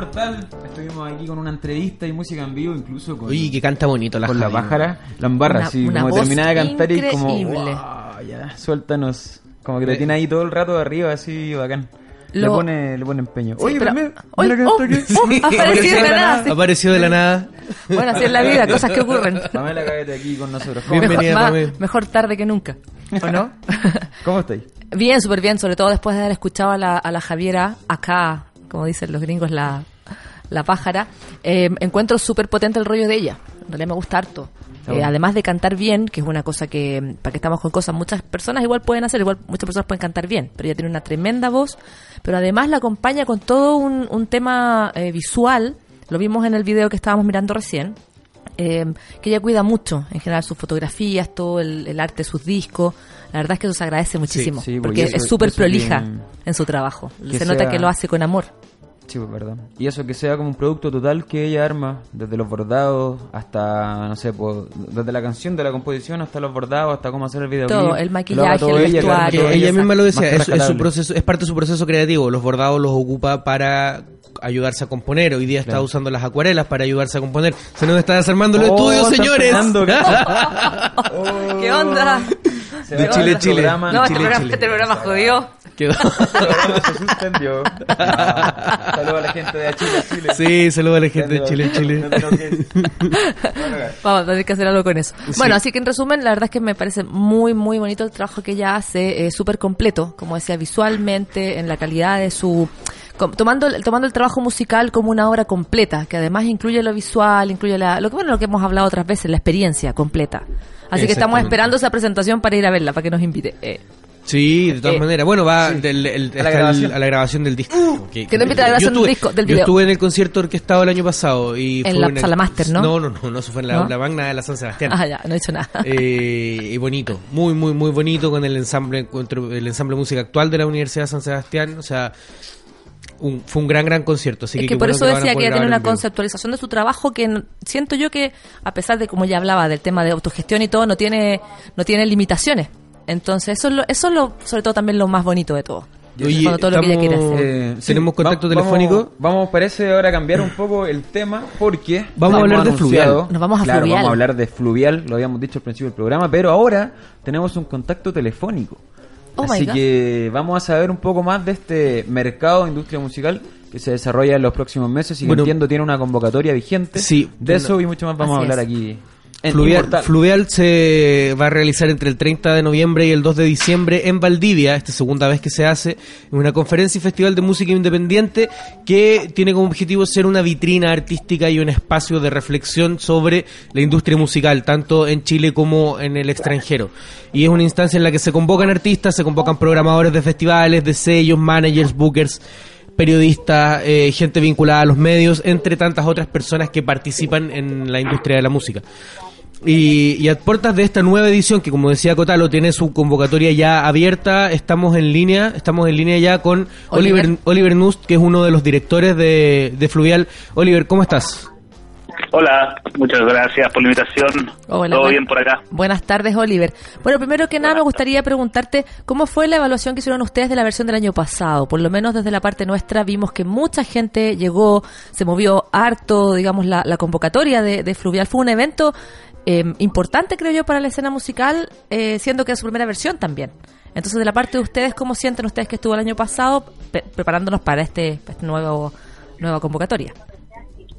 Inmortal. Estuvimos aquí con una entrevista y música en vivo, incluso con, Oye, que canta bonito la con la pájara. La embarra, Una- sí. una como terminaba de cantar y como. increíble. "Wow, ya, suéltanos. Como que te tiene ahí todo el rato de arriba, así bacán. Le, Lo- pone, le pone empeño. Sí, Oye, pero- mira, Oye, mira que oh, está aquí. oh, apareció de la nada, sí. Apareció de la nada. Bueno, así es la vida, cosas que ocurren. [laughs] Pamela, cállate aquí con nosotros. ¿Cómo, Bienvenida. Mejor, más- Pame. mejor tarde que nunca, ¿o no? ¿Cómo estáis? bien, súper bien, sobre todo después de haber escuchado a la, a la Javiera acá, como dicen los gringos, la, la pájara. Eh, encuentro súper potente el rollo de ella. En realidad me gusta harto. Eh, además de cantar bien, que es una cosa que, para que estamos con cosas, muchas personas igual pueden hacer, igual muchas personas pueden cantar bien, pero ella tiene una tremenda voz, pero además la acompaña con todo un, un tema eh, visual, lo vimos en el video que estábamos mirando recién, eh, que ella cuida mucho, en general sus fotografías, todo el, el arte de sus discos, la verdad es que eso se agradece muchísimo, sí, porque eso- es súper prolija en su trabajo, se nota que lo hace con amor. Sí, pues verdad. Y eso que sea como un producto total que ella arma, desde los bordados hasta, no sé, pues, desde la canción, de la composición hasta los bordados, hasta cómo hacer el video. Todo, el maquillaje, el Que vestuario, ella misma lo decía, es, es su proceso, es parte de su proceso creativo. Los bordados los ocupa para ayudarse a componer. Hoy día está Claro. usando las acuarelas para ayudarse a componer. Se nos está desarmando el Oh, estudio, señores. [laughs] [laughs] ¿Qué onda? Se De Chile, Chile. programa. No, este Chile, programa, Chile. este programa jodió. Quedó- se suspendió. [laughs] Ah, Saludos a la gente de Chile, Chile. Sí, saludos a la gente de Chile, Chile. Vamos a tener que hacer algo con eso. Bueno, así que en resumen, la verdad es que me parece muy, muy bonito el trabajo que ella hace, eh, súper completo, como decía, visualmente, en la calidad de su... Tomando, el- tomando el trabajo musical como una obra completa, que además incluye lo visual, incluye la, lo que bueno, lo que hemos hablado otras veces, la experiencia completa. Así que estamos esperando esa presentación para ir a verla, para que nos invite. Eh, Sí, de todas Eh, maneras. Bueno, va del- el- A la el- grabación. a la grabación del disco. que no invite a la grabación del disco, del Yo estuve en el concierto orquestado el año pasado. y En fue la Sala Máster, ¿no? No, no, no, no, eso fue en la, ¿No? la magna de la San Sebastián. ah, ya, no he hecho nada. Eh, y bonito, muy, muy, muy bonito con el ensamble, encuentro- el ensamble de música actual de la Universidad de San Sebastián. O sea, un- fue un gran, gran concierto. Así es que, por bueno eso decía que ella tiene una conceptualización de su trabajo que siento yo que, a pesar de como ya hablaba del tema de autogestión y todo, no tiene, no tiene limitaciones. Entonces, eso es, lo, eso es lo, sobre todo también lo más bonito de todo. Oye, Cuando todo lo que ella quiere hacer. Eh, sí, ¿Tenemos contacto va- telefónico? Vamos, vamos, parece ahora cambiar un poco el tema porque Vamos a hablar de Fluvial. Nos vamos a claro, Fluvial. vamos a hablar de Fluvial, lo habíamos dicho al principio del programa, pero ahora tenemos un contacto telefónico. Oh Así que vamos a saber un poco más de este mercado de industria musical que se desarrolla en los próximos meses y que Bueno, entiendo tiene una convocatoria vigente. Sí, de eso y mucho más vamos a hablar es. aquí. Fluvial. Fluvial se va a realizar entre el 30 de noviembre y el 2 de diciembre en Valdivia, esta segunda vez que se hace, en una conferencia y festival de música independiente que tiene como objetivo ser una vitrina artística y un espacio de reflexión sobre la industria musical, tanto en Chile como en el extranjero. Y es una instancia en la que se convocan artistas, se convocan programadores de festivales, de sellos, managers, bookers periodistas, eh, gente vinculada a los medios, entre tantas otras personas que participan en la industria de la música. Y, y a puertas de esta nueva edición, que como decía Cotalo, tiene su convocatoria ya abierta, estamos en línea, estamos en línea ya con Oliver. Oliver, Oliver Nust, que es uno de los directores de, de Fluvial. Oliver, ¿cómo estás? Hola, muchas gracias por la invitación. Hola, Todo buen- bien por acá. Buenas tardes, Oliver. Bueno, primero que nada me gustaría preguntarte cómo fue la evaluación que hicieron ustedes de la versión del año pasado. Por lo menos desde la parte nuestra vimos que mucha gente llegó, se movió harto, digamos, la, la convocatoria de, de Fluvial. Fue un evento eh, importante, creo yo, para la escena musical, eh, siendo que es su primera versión también. Entonces, de la parte de ustedes, ¿cómo sienten ustedes que estuvo el año pasado pre- preparándonos para este, para este nuevo nueva convocatoria?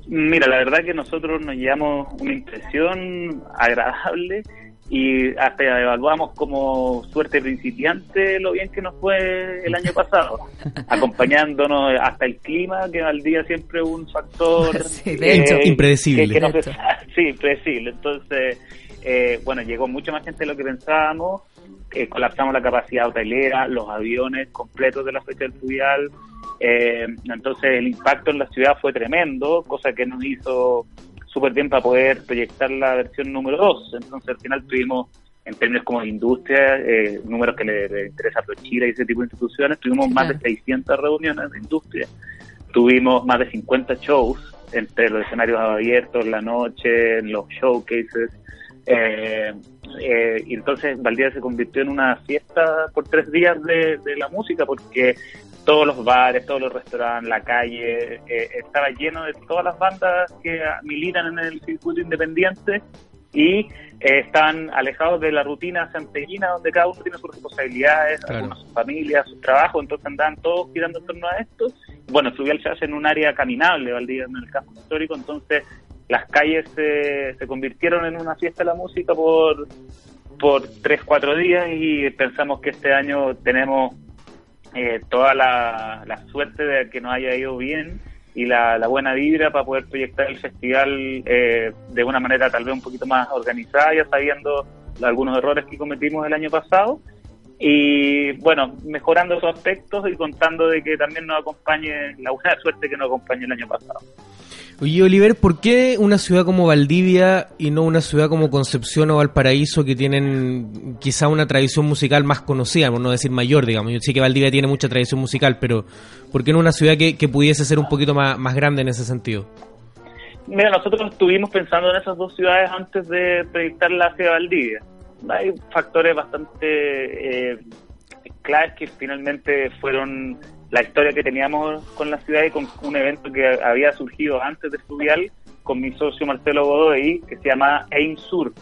Mira, la verdad que nosotros nos llevamos una impresión agradable y hasta evaluamos como suerte principiante lo bien que nos fue el año [laughs] pasado, acompañándonos hasta el clima, que al día siempre es un factor [laughs] Sí, de hecho. Impredecible. que- que no se- Exacto. sí, impredecible. Entonces, eh, bueno, llegó mucha más gente de lo que pensábamos, eh, colapsamos la capacidad hotelera, los aviones completos de la fecha del fluvial, eh, entonces el impacto en la ciudad fue tremendo, cosa que nos hizo súper bien para poder proyectar la versión número 2. Entonces al final tuvimos, en términos como de industria, eh, números que le, le interesa a Prochira y ese tipo de instituciones, tuvimos más de Claro. 600 reuniones de industria, tuvimos más de 50 shows entre los escenarios abiertos, la noche, en los showcases. Eh, eh, y entonces Valdivia se convirtió en una fiesta por tres días de, de la música porque todos los bares, todos los restaurantes, la calle, eh, estaba lleno de todas las bandas que militan en el circuito independiente y eh, están alejados de la rutina santellina donde cada uno tiene sus responsabilidades, Claro. algunos sus familias, sus trabajos, entonces andaban todos girando en torno a esto. Bueno, Fluvial se hace en un área caminable, Valdivia, en el campo histórico, entonces las calles se, se convirtieron en una fiesta de la música por, por tres, cuatro días y pensamos que este año tenemos eh, toda la, suerte de que nos haya ido bien y la, la buena vibra para poder proyectar el festival eh, de una manera tal vez un poquito más organizada, ya sabiendo algunos errores que cometimos el año pasado. Y bueno, mejorando esos aspectos y contando de que también nos acompañe la buena [laughs] suerte que nos acompañó el año pasado. Oye, Oliver, ¿por qué una ciudad como Valdivia y no una ciudad como Concepción o Valparaíso que tienen quizá una tradición musical más conocida, por no decir mayor, digamos? Yo sé que Valdivia tiene mucha tradición musical, pero ¿por qué no una ciudad que, pudiese ser un poquito más, más grande en ese sentido? Mira, nosotros estuvimos pensando en esas dos ciudades antes de proyectarla hacia Valdivia. Hay factores bastante eh, claves que finalmente fueron la historia que teníamos con la ciudad y con un evento que había surgido antes de Fluvial con mi socio Marcelo Godoy, que se llama AIM Sur.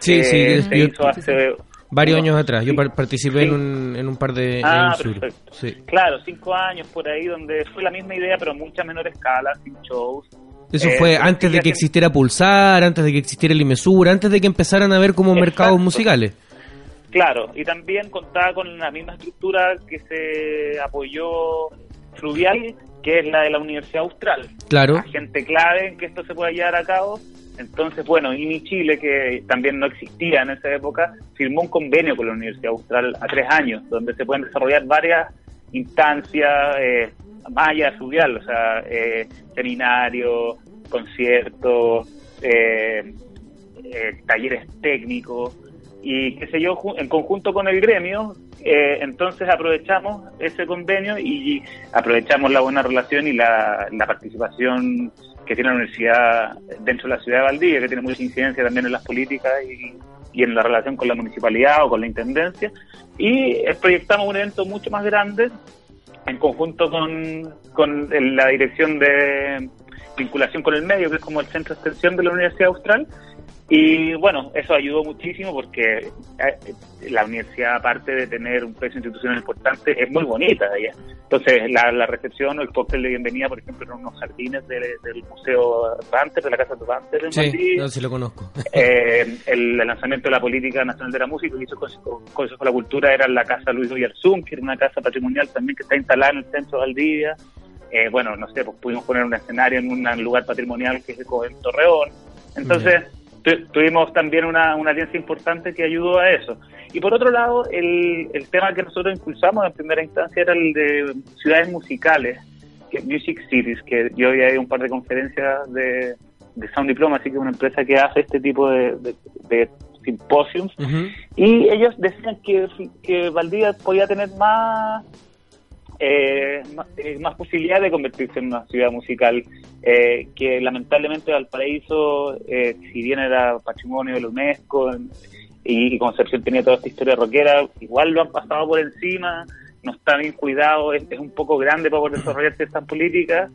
Sí, que sí, se yo- hizo hace Varios unos años atrás, yo par- participé en sí. un, en un par de Ah, en sur. Sí. Claro, cinco años por ahí, donde fue la misma idea, pero a mucha menor escala, sin shows. Eso Eh, fue antes sí de que existiera Pulsar, antes de que existiera el Imesur, antes de que empezaran a haber como mercados musicales. Claro, y también contaba con la misma estructura que se apoyó Fluvial, que es la de la Universidad Austral. Claro. Agente clave en que esto se pueda llevar a cabo. Entonces, bueno, INI Chile, que también no existía en esa época, firmó un convenio con la Universidad Austral a tres años, donde se pueden desarrollar varias instancias eh, más allá de Fluvial, o sea, eh, seminarios, conciertos, eh, eh, talleres técnicos y qué sé yo, en conjunto con el gremio, eh, entonces aprovechamos ese convenio y aprovechamos la buena relación y la, la participación que tiene la universidad dentro de la ciudad de Valdivia, que tiene mucha incidencia también en las políticas y, en la relación con la municipalidad o con la intendencia, y eh, proyectamos un evento mucho más grande en conjunto con, con la dirección de vinculación con el medio, que es como el centro de extensión de la Universidad Austral. Y bueno, eso ayudó muchísimo porque eh, la universidad, aparte de tener un peso institucional importante, es muy bonita allá. Entonces, la, la recepción o el cóctel de bienvenida, por ejemplo, en unos jardines de- del Museo Banter, de la Casa de Banter en Sí, Valdivia. no, sí lo conozco. Eh, el lanzamiento de la Política Nacional de la Música que hizo el Consejo, de la Cultura era en la Casa Luis Oyarzún, que era una casa patrimonial también que está instalada en el centro de Valdivia. Eh, bueno, no sé, pues pudimos poner un escenario en un lugar patrimonial que es el Torreón. Entonces, tu- tuvimos también una, una alianza importante que ayudó a eso. Y por otro lado, el, el tema que nosotros impulsamos en primera instancia era el de ciudades musicales, que Music Cities, que yo había ido a un par de conferencias de, de Sound Diplomacy, que es una empresa que hace este tipo de, de, de simposiums, y ellos decían que, que Valdivia podía tener más, eh, más, eh, más posibilidad de convertirse en una ciudad musical, eh, que lamentablemente Valparaíso, eh, si bien era patrimonio de la UNESCO y, Concepción tenía toda esta historia rockera, igual lo han pasado por encima, no está bien cuidado, es, es un poco grande para poder desarrollar ciertas políticas.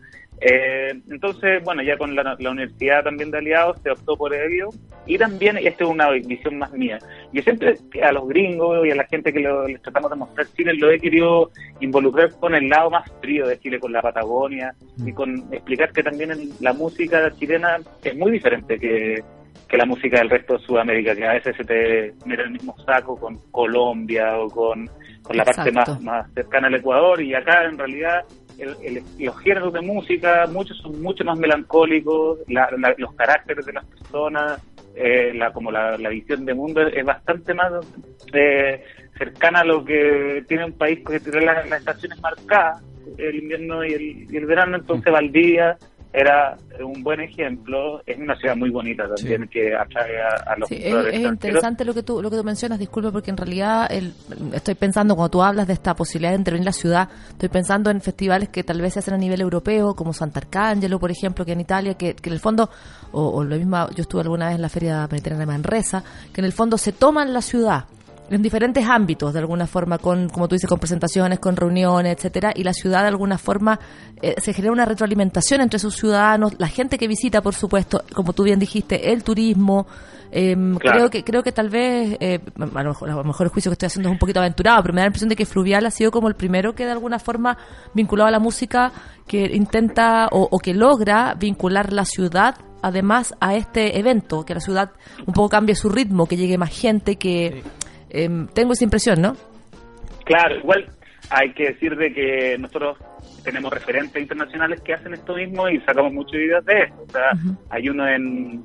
Eh, entonces, bueno, ya con la, la Universidad también de Aliados se optó por ello. Y también, y esta es una visión más mía, yo siempre a los gringos y a la gente que lo- les tratamos de mostrar Chile lo he querido involucrar con el lado más frío de Chile, con la Patagonia, y con explicar que también la música chilena es muy diferente que, que la música del resto de Sudamérica, que a veces se te en el mismo saco con Colombia o con, con la parte más, más cercana al Ecuador, y acá en realidad el- el- los géneros de música, muchos son mucho más melancólicos, la- la- los caracteres de las personas, eh, la, como la, la visión de mundo es, es bastante más eh, cercana a lo que tiene un país que tiene las, las estaciones marcadas, el invierno y el, y el verano, entonces Valdivia era un buen ejemplo, es una ciudad muy bonita también que atrae a, a los Sí, es, interesante lo que tú lo que tú mencionas, disculpe, porque en realidad el- estoy pensando cuando tú hablas de esta posibilidad de intervenir la ciudad, estoy pensando en festivales que tal vez se hacen a nivel europeo, como Sant'Arcangelo, por ejemplo, que en Italia, que, que en el fondo, o, o lo mismo, yo estuve alguna vez en la Feria Mediterránea de Manresa, que en el fondo se toman la ciudad en diferentes ámbitos, de alguna forma, con, como tú dices, con presentaciones, con reuniones, etcétera, y la ciudad de alguna forma eh, se genera una retroalimentación entre sus ciudadanos, la gente que visita, por supuesto, como tú bien dijiste, el turismo. Claro. Creo que creo que tal vez, eh, a, lo mejor, a lo mejor el juicio que estoy haciendo es un poquito aventurado, pero me da la impresión de que Fluvial ha sido como el primero que de alguna forma vinculado a la música que intenta o, o que logra vincular la ciudad además a este evento, que la ciudad un poco cambie su ritmo, que llegue más gente, que em, tengo esa impresión, ¿no? Claro, igual hay que decir de que nosotros tenemos referentes internacionales que hacen esto mismo y sacamos muchas ideas de esto. O sea, hay uno en,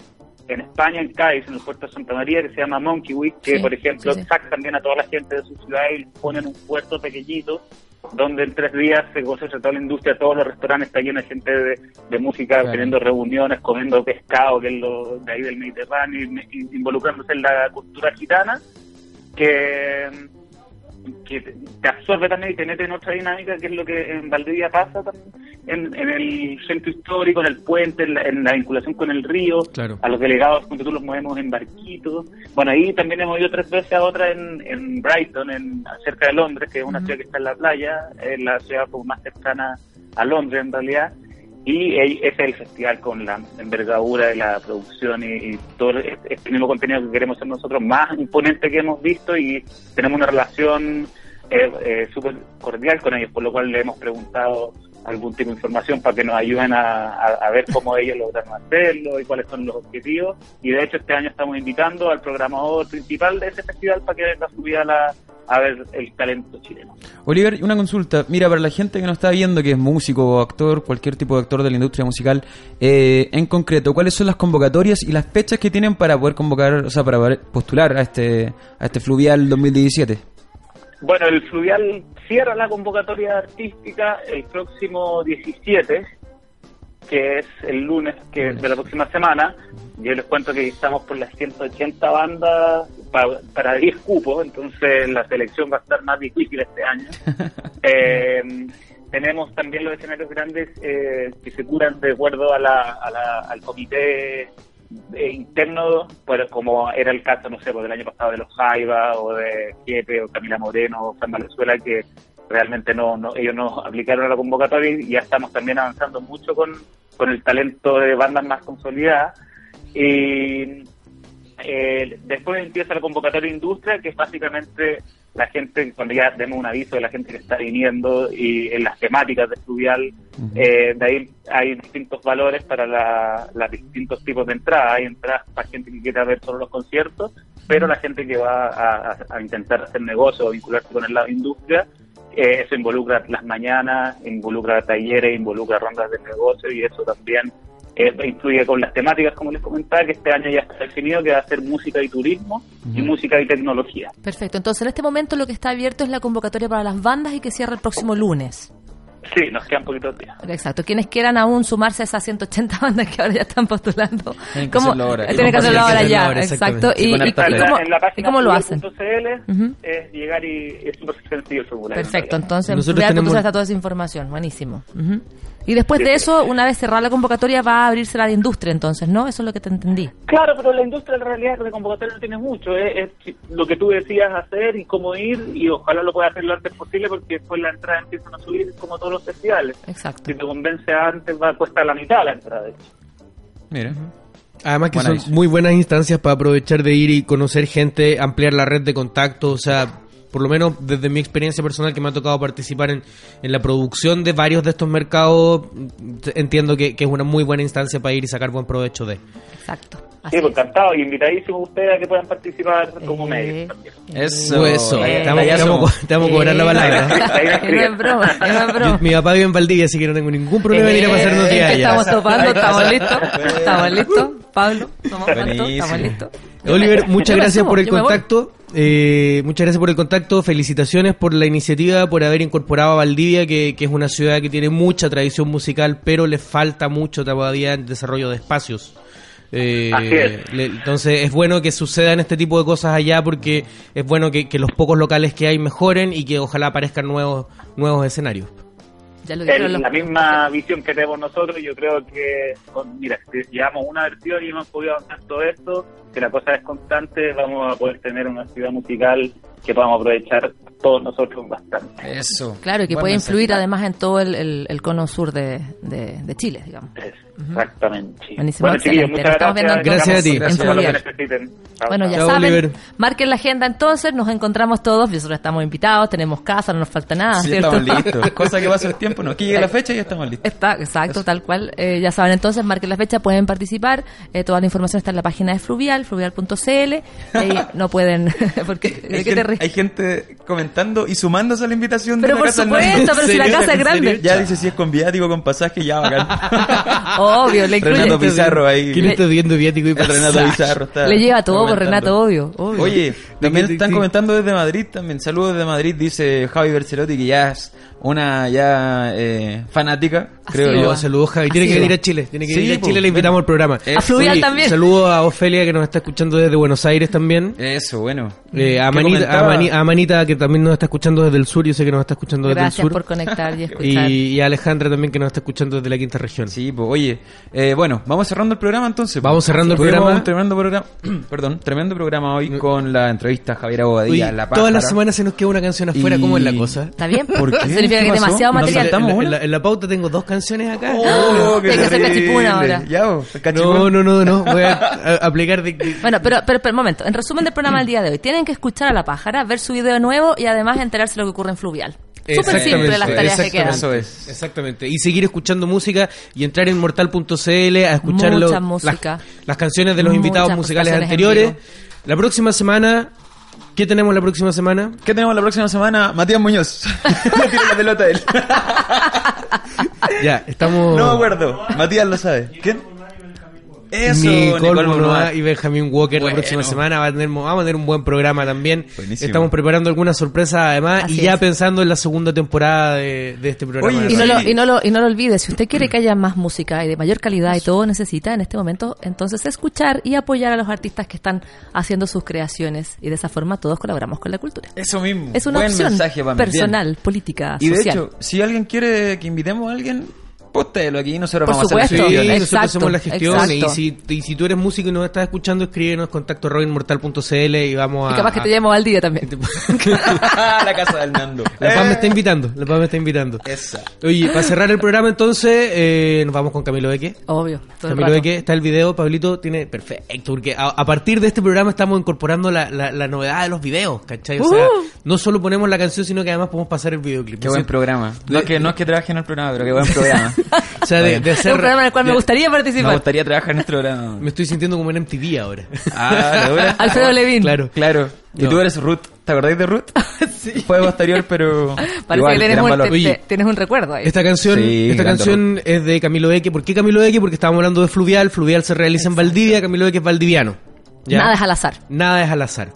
en España, en Cádiz, en el puerto de Santa María, que se llama Monkey Week, que Sí, por ejemplo sí, sí. saca también a toda la gente de su ciudad y ponen un puerto pequeñito donde en tres días se concentra toda la industria, todos los restaurantes están llenos de gente de, de música, Claro. teniendo reuniones, comiendo pescado, que es lo de ahí del Mediterráneo, y me- y involucrándose en la cultura gitana, que, que te absorbe también y te mete en otra dinámica, que es lo que en Valdivia pasa también, en, en el centro histórico, en el puente, en la, en la vinculación con el río, Claro. a los delegados, cuando tú los movemos en barquitos. Bueno, ahí también hemos ido tres veces a otra en, en Brighton, en, cerca de Londres, que es una ciudad que está en la playa, es la ciudad como más cercana a Londres en realidad. Y ese es el festival con la envergadura de la producción y, y todo este, este mismo contenido que queremos hacer nosotros, más imponente que hemos visto y tenemos una relación eh, eh, súper cordial con ellos, por lo cual le hemos preguntado algún tipo de información para que nos ayuden a, a- a ver cómo ellos lograron hacerlo y cuáles son los objetivos. Y de hecho este año estamos invitando al programador principal de ese festival para que venga a subir a, la, a ver el talento chileno. Oliver, una consulta. Mira, para la gente que nos está viendo, que es músico o actor, cualquier tipo de actor de la industria musical, eh, en concreto, ¿cuáles son las convocatorias y las fechas que tienen para poder convocar, o sea, para poder postular a este, a este Fluvial 2017? Bueno, el Fluvial cierra la convocatoria artística el próximo 17, que es el lunes que de la próxima semana. Yo les cuento que estamos por las 180 bandas pa- para 10 cupos, entonces la selección va a estar más difícil este año. [laughs] Eh, tenemos también los escenarios grandes eh, que se curan de acuerdo a la, a la- al comité eh, interno, pues, como era el caso, no sé, pues, del año pasado de los Jaiba o de Kiepe o Camila Moreno o San Valenzuela, que realmente no, no ellos no aplicaron a la convocatoria y ya estamos también avanzando mucho con, con el talento de bandas más consolidadas. Y eh, después empieza la convocatoria de industria, que es básicamente la gente, cuando ya demos un aviso de la gente que está viniendo y en las temáticas de estudial, eh, de ahí hay distintos valores para la- los distintos tipos de entradas. Hay entradas para gente que quiera ver solo los conciertos, pero la gente que va a, a- a intentar hacer negocio o vincularse con el lado de industria, eh, eso involucra las mañanas, involucra talleres, involucra rondas de negocio y eso también eh, influye con las temáticas, como les comentaba, que este año ya está definido que va a ser música y turismo y música y tecnología. Perfecto. Entonces, en este momento lo que está abierto es la convocatoria para las bandas y que cierra el próximo lunes. Sí, nos quedan poquitos días. Exacto. Quienes quieran aún sumarse a esas 180 [laughs] bandas que ahora ya están postulando. Tienen que ¿cómo- hacerlo ahora. Tienen que hacerlo ahora ya, exacto. Y, Y y- y cómo, en la y página cómo lo hacen? fluvial.cl Ujú. es llegar y es súper sencillo el formulario. Perfecto, entonces Nosotros Fluvial tenemos- está toda esa información, buenísimo. Ujú. Y después de eso, una vez cerrada la convocatoria, va a abrirse la de industria, entonces, ¿no? Eso es lo que te entendí. Claro, pero la industria en realidad de convocatoria no tiene mucho. Es, es lo que tú decías hacer y cómo ir y ojalá lo puedas hacer lo antes posible porque después la entrada empiezan a subir como todos los festivales. Exacto. Si te convence antes va a costar la mitad la entrada. de hecho. Mira. Además que son muy buenas instancias para aprovechar de ir y conocer gente, ampliar la red de contactos, o sea, por lo menos desde mi experiencia personal que me ha tocado participar en, en la producción de varios de estos mercados, entiendo que, que es una muy buena instancia para ir y sacar buen provecho de. Exacto. Así Sí, pues es. encantado y invitadísimos ustedes a que puedan participar como Eh, medios también. Eso. Eso, Eh, vamos- te vamos a cobrar la Eh, palabra. [laughs] No es broma, no es Yo- broma. mi papá vive en Valdivia, así que no tengo ningún problema en ir a Eh, días allá. Estamos topando, estamos listos. Estamos listos. Pablo. Estamos listos. Oliver, muchas gracias por el contacto. Eh, muchas gracias por el contacto. Felicitaciones por la iniciativa, por haber incorporado a Valdivia, que, que es una ciudad que tiene mucha tradición musical, pero le falta mucho todavía en desarrollo de espacios. Eh, Así es. le- entonces es bueno que sucedan este tipo de cosas allá porque es bueno que, que los pocos locales que hay mejoren y que ojalá aparezcan nuevos nuevos escenarios. Ya lo dijeron Es los la misma visión que tenemos nosotros. Yo creo que, con- mira, si llevamos una versión y hemos podido avanzar todo esto, que la cosa es constante, vamos a poder tener una ciudad musical que podamos aprovechar todos nosotros bastante. Eso. Claro, y que puede influir además en todo el, el- el cono sur de, de- de Chile, digamos. Exactamente. Buenísimo, Bueno, excelente. muchas Nos estamos viendo gracias. Gracias a ti. Gracias por Bueno, ya Chao, saben, Oliver. marquen la agenda entonces, nos encontramos todos, nosotros estamos invitados, tenemos casa, no nos falta nada, Sí, ¿cierto? estamos listos. [laughs] Cosa que pasa el tiempo, no. Que llegue la fecha y ya estamos listos. Está, exacto, tal cual. Eh, ya saben, entonces marquen la fecha, pueden participar. Eh, toda la información está en la página de Fluvial, fluvial.cl. [laughs] Ahí no pueden, [laughs] porque ¿de Hay qué te gente, ríes? hay gente comentando y sumándose a la invitación Pero de la por casa del supuesto, pero si la ¿En casa es grande. Ya dice si es con viático, con pasaje, ya bacán. Obvio, le incluye. Renato Pizarro ahí. ¿Quién está viendo viático y Renato Pizarro está. Le lleva todo, por comentando. Renato, obvio, obvio. Oye, también están comentando desde Madrid también. Saludos desde Madrid, dice Javi Bercelotti, que ya es una ya eh, fanática, creo Así yo. va. Saludos, Javi. Tiene Así que va. venir a Chile. Tiene que Sí, venir a. Chile. Le invitamos al programa. A Fluvial también. Saludos a Ofelia, que nos está escuchando desde Buenos Aires también. Eso, bueno. Eh, a, ¿Qué Manita, a, comentaba? Mani- a Manita, que también nos está escuchando desde el sur. Yo sé que nos está escuchando desde Gracias el sur. por conectar y [laughs] escuchar. Y, y a Alejandra también, que nos está escuchando desde la quinta región. Sí, pues oye, eh, bueno, vamos cerrando el programa entonces. Vamos cerrando el programa. un tremendo programa, [clears throat] perdón, tremendo programa hoy con la entrevista a Javier Oye, Abobadilla, la todas las semanas se nos queda una canción afuera. Y- ¿Cómo es la cosa? ¿Está bien? ¿Por [laughs] qué? Significa ¿Qué que demasiado ¿Nos material. en la pauta tengo dos canciones acá. Oh, qué Hay que hacer terrible. cachipún ahora. Ya. No, no, no, no. Voy a, [laughs] a- aplicar de, de- Bueno, pero, pero, pero, un momento. En resumen del programa del día de hoy, tienen que escuchar a la pájara, ver su video nuevo y además enterarse de lo que ocurre en Fluvial. Súper simple las tareas que quedan. Eso es. Exactamente. Y seguir escuchando música y entrar en mortal.cl a escuchar lo- música. Las, las canciones de los Muchas invitados musicales anteriores. La próxima semana, ¿qué tenemos la próxima semana? ¿Qué tenemos la próxima semana? Matías Muñoz. [laughs] Le tiro la pelota a él. Ya, estamos. No me acuerdo. Matías lo sabe. ¿Quién? Eso, Nicole Nicole Bonoa. y Benjamín Walker Bueno. la próxima semana va a tener, vamos a tener un buen programa también. Buenísimo. Estamos preparando algunas sorpresas además Así y ya es. pensando en la segunda temporada de, de este programa. Oye, Y no, lo, y, no lo, y no lo olvide, si usted quiere que haya más música y de mayor calidad y todo necesita en este momento, entonces escuchar y apoyar a los artistas que están haciendo sus creaciones y de esa forma todos colaboramos con la cultura. Eso mismo. Es una Buen opción mensaje, personal, política, Y de hecho, si alguien quiere que invitemos a alguien, póstelo aquí nosotros Por vamos a hacer supuesto. Sí, nosotros Exacto, hacemos la gestión y exacto. si, y si tú eres músico y nos estás escuchando, escríbenos contacto arroba inmortal.cl y vamos a... y capaz que te llamo al día también. [laughs] la casa del Nando. La Paz me está invitando, la Paz me está invitando. Esa. Oye, para cerrar el programa entonces, eh, nos vamos con Camilo Beque. Obvio. todo Camilo. Beque, está el video, Pablito tiene perfecto, porque a, a partir de este programa estamos incorporando la, la, la novedad de los videos, ¿cachai? O sea, Uh. no solo ponemos la canción, sino que además podemos pasar el videoclip. Qué buen programa. No es que, no es que trabaje en el programa, pero qué buen programa. [laughs] [laughs] O sea, de, de Es un programa en el cual me gustaría Me participar. gustaría trabajar en este programa. Me estoy sintiendo como en MTV ahora. Ah, ¿de verdad? [laughs] Alfredo Levin. Claro. Claro. Y No. tú eres Ruth. ¿Te acordáis de Ruth? [laughs] sí. Fue posterior, pero. Parece igual, que tienes gran un, valor. te- Oye. te- tienes un recuerdo ahí. Esta canción, Sí, esta canción es de Camilo Beque. ¿Por qué Camilo Beque? Porque estábamos hablando de Fluvial. Fluvial se realiza en Valdivia. Camilo Beque es valdiviano. ¿Ya? Nada es al azar. Nada es al azar.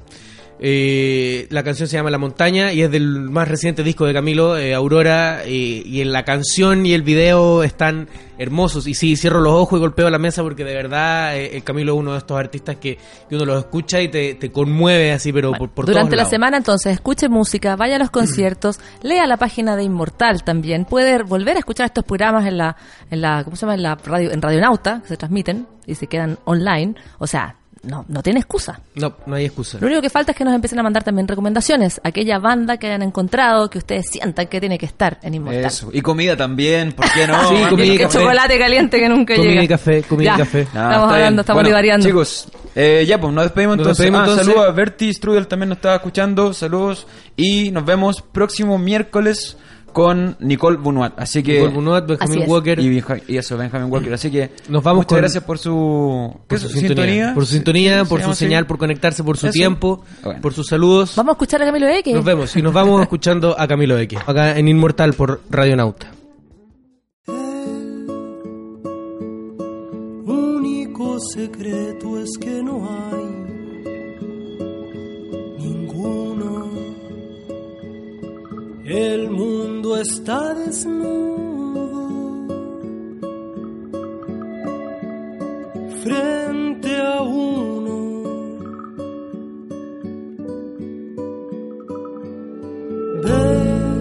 Eh, la canción se llama La Montaña y es del más reciente disco de Camilo, eh, Aurora. eh, y en la canción y el video están hermosos. Y sí, cierro los ojos y golpeo la mesa porque de verdad eh, el Camilo es uno de estos artistas que, que uno los escucha y te, te conmueve así, pero por, por Durante todos la lados. semana, entonces, escuche música, vaya a los [clears throat] conciertos, lea la página de Inmortal también. Puede volver a escuchar estos programas en la, en la, ¿cómo se llama? En la radio, en Radionauta, que se transmiten y se quedan online. O sea, no, no tiene excusa. No, no hay excusa. Lo único que falta es que nos empiecen a mandar también recomendaciones. Aquella banda que hayan encontrado, que ustedes sientan que tiene que estar en Inmortal. Eso. Y comida también, ¿por qué no? [laughs] Sí, comida y café. chocolate caliente que nunca Comida llega. y café, comida y café. Ah, estamos hablando, estamos Bueno, divariando. Chicos, eh, ya pues nos despedimos Nos entonces. despedimos Ah, entonces. Saludos a Berti Strudel, también nos estaba escuchando. Saludos. Y nos vemos próximo miércoles con Nicole Bunuat. Así que. Nicole Bunuat, es. Walker. Y, Benja- y eso, Benjamin Walker. Así que. Nos vamos Muchas con- gracias por su. sintonía, por su sintonía, ¿se por su así? señal, por conectarse, por su Eso. tiempo, Bueno. por sus saludos. Vamos a escuchar a Camilo X. Nos vemos y nos vamos escuchando a Camilo X, acá en Inmortal por Radionauta. único secreto es que no hay El mundo está desnudo frente a uno. Ver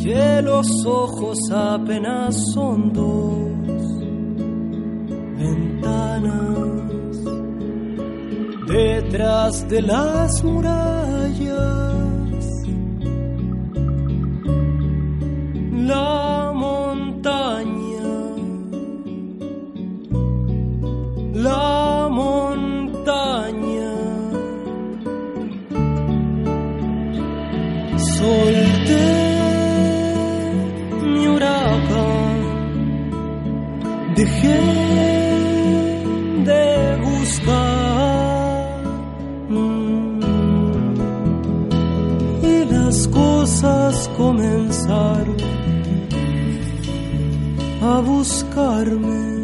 que los ojos apenas son dos ventanas detrás de las murallas. la montaña, la montaña. Solté mi huracán, dejé de buscar y las cosas comenzaron a buscarme.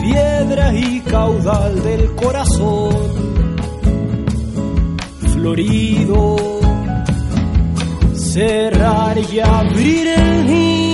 piedra y caudal del corazón, florido, cerrar y abrir el.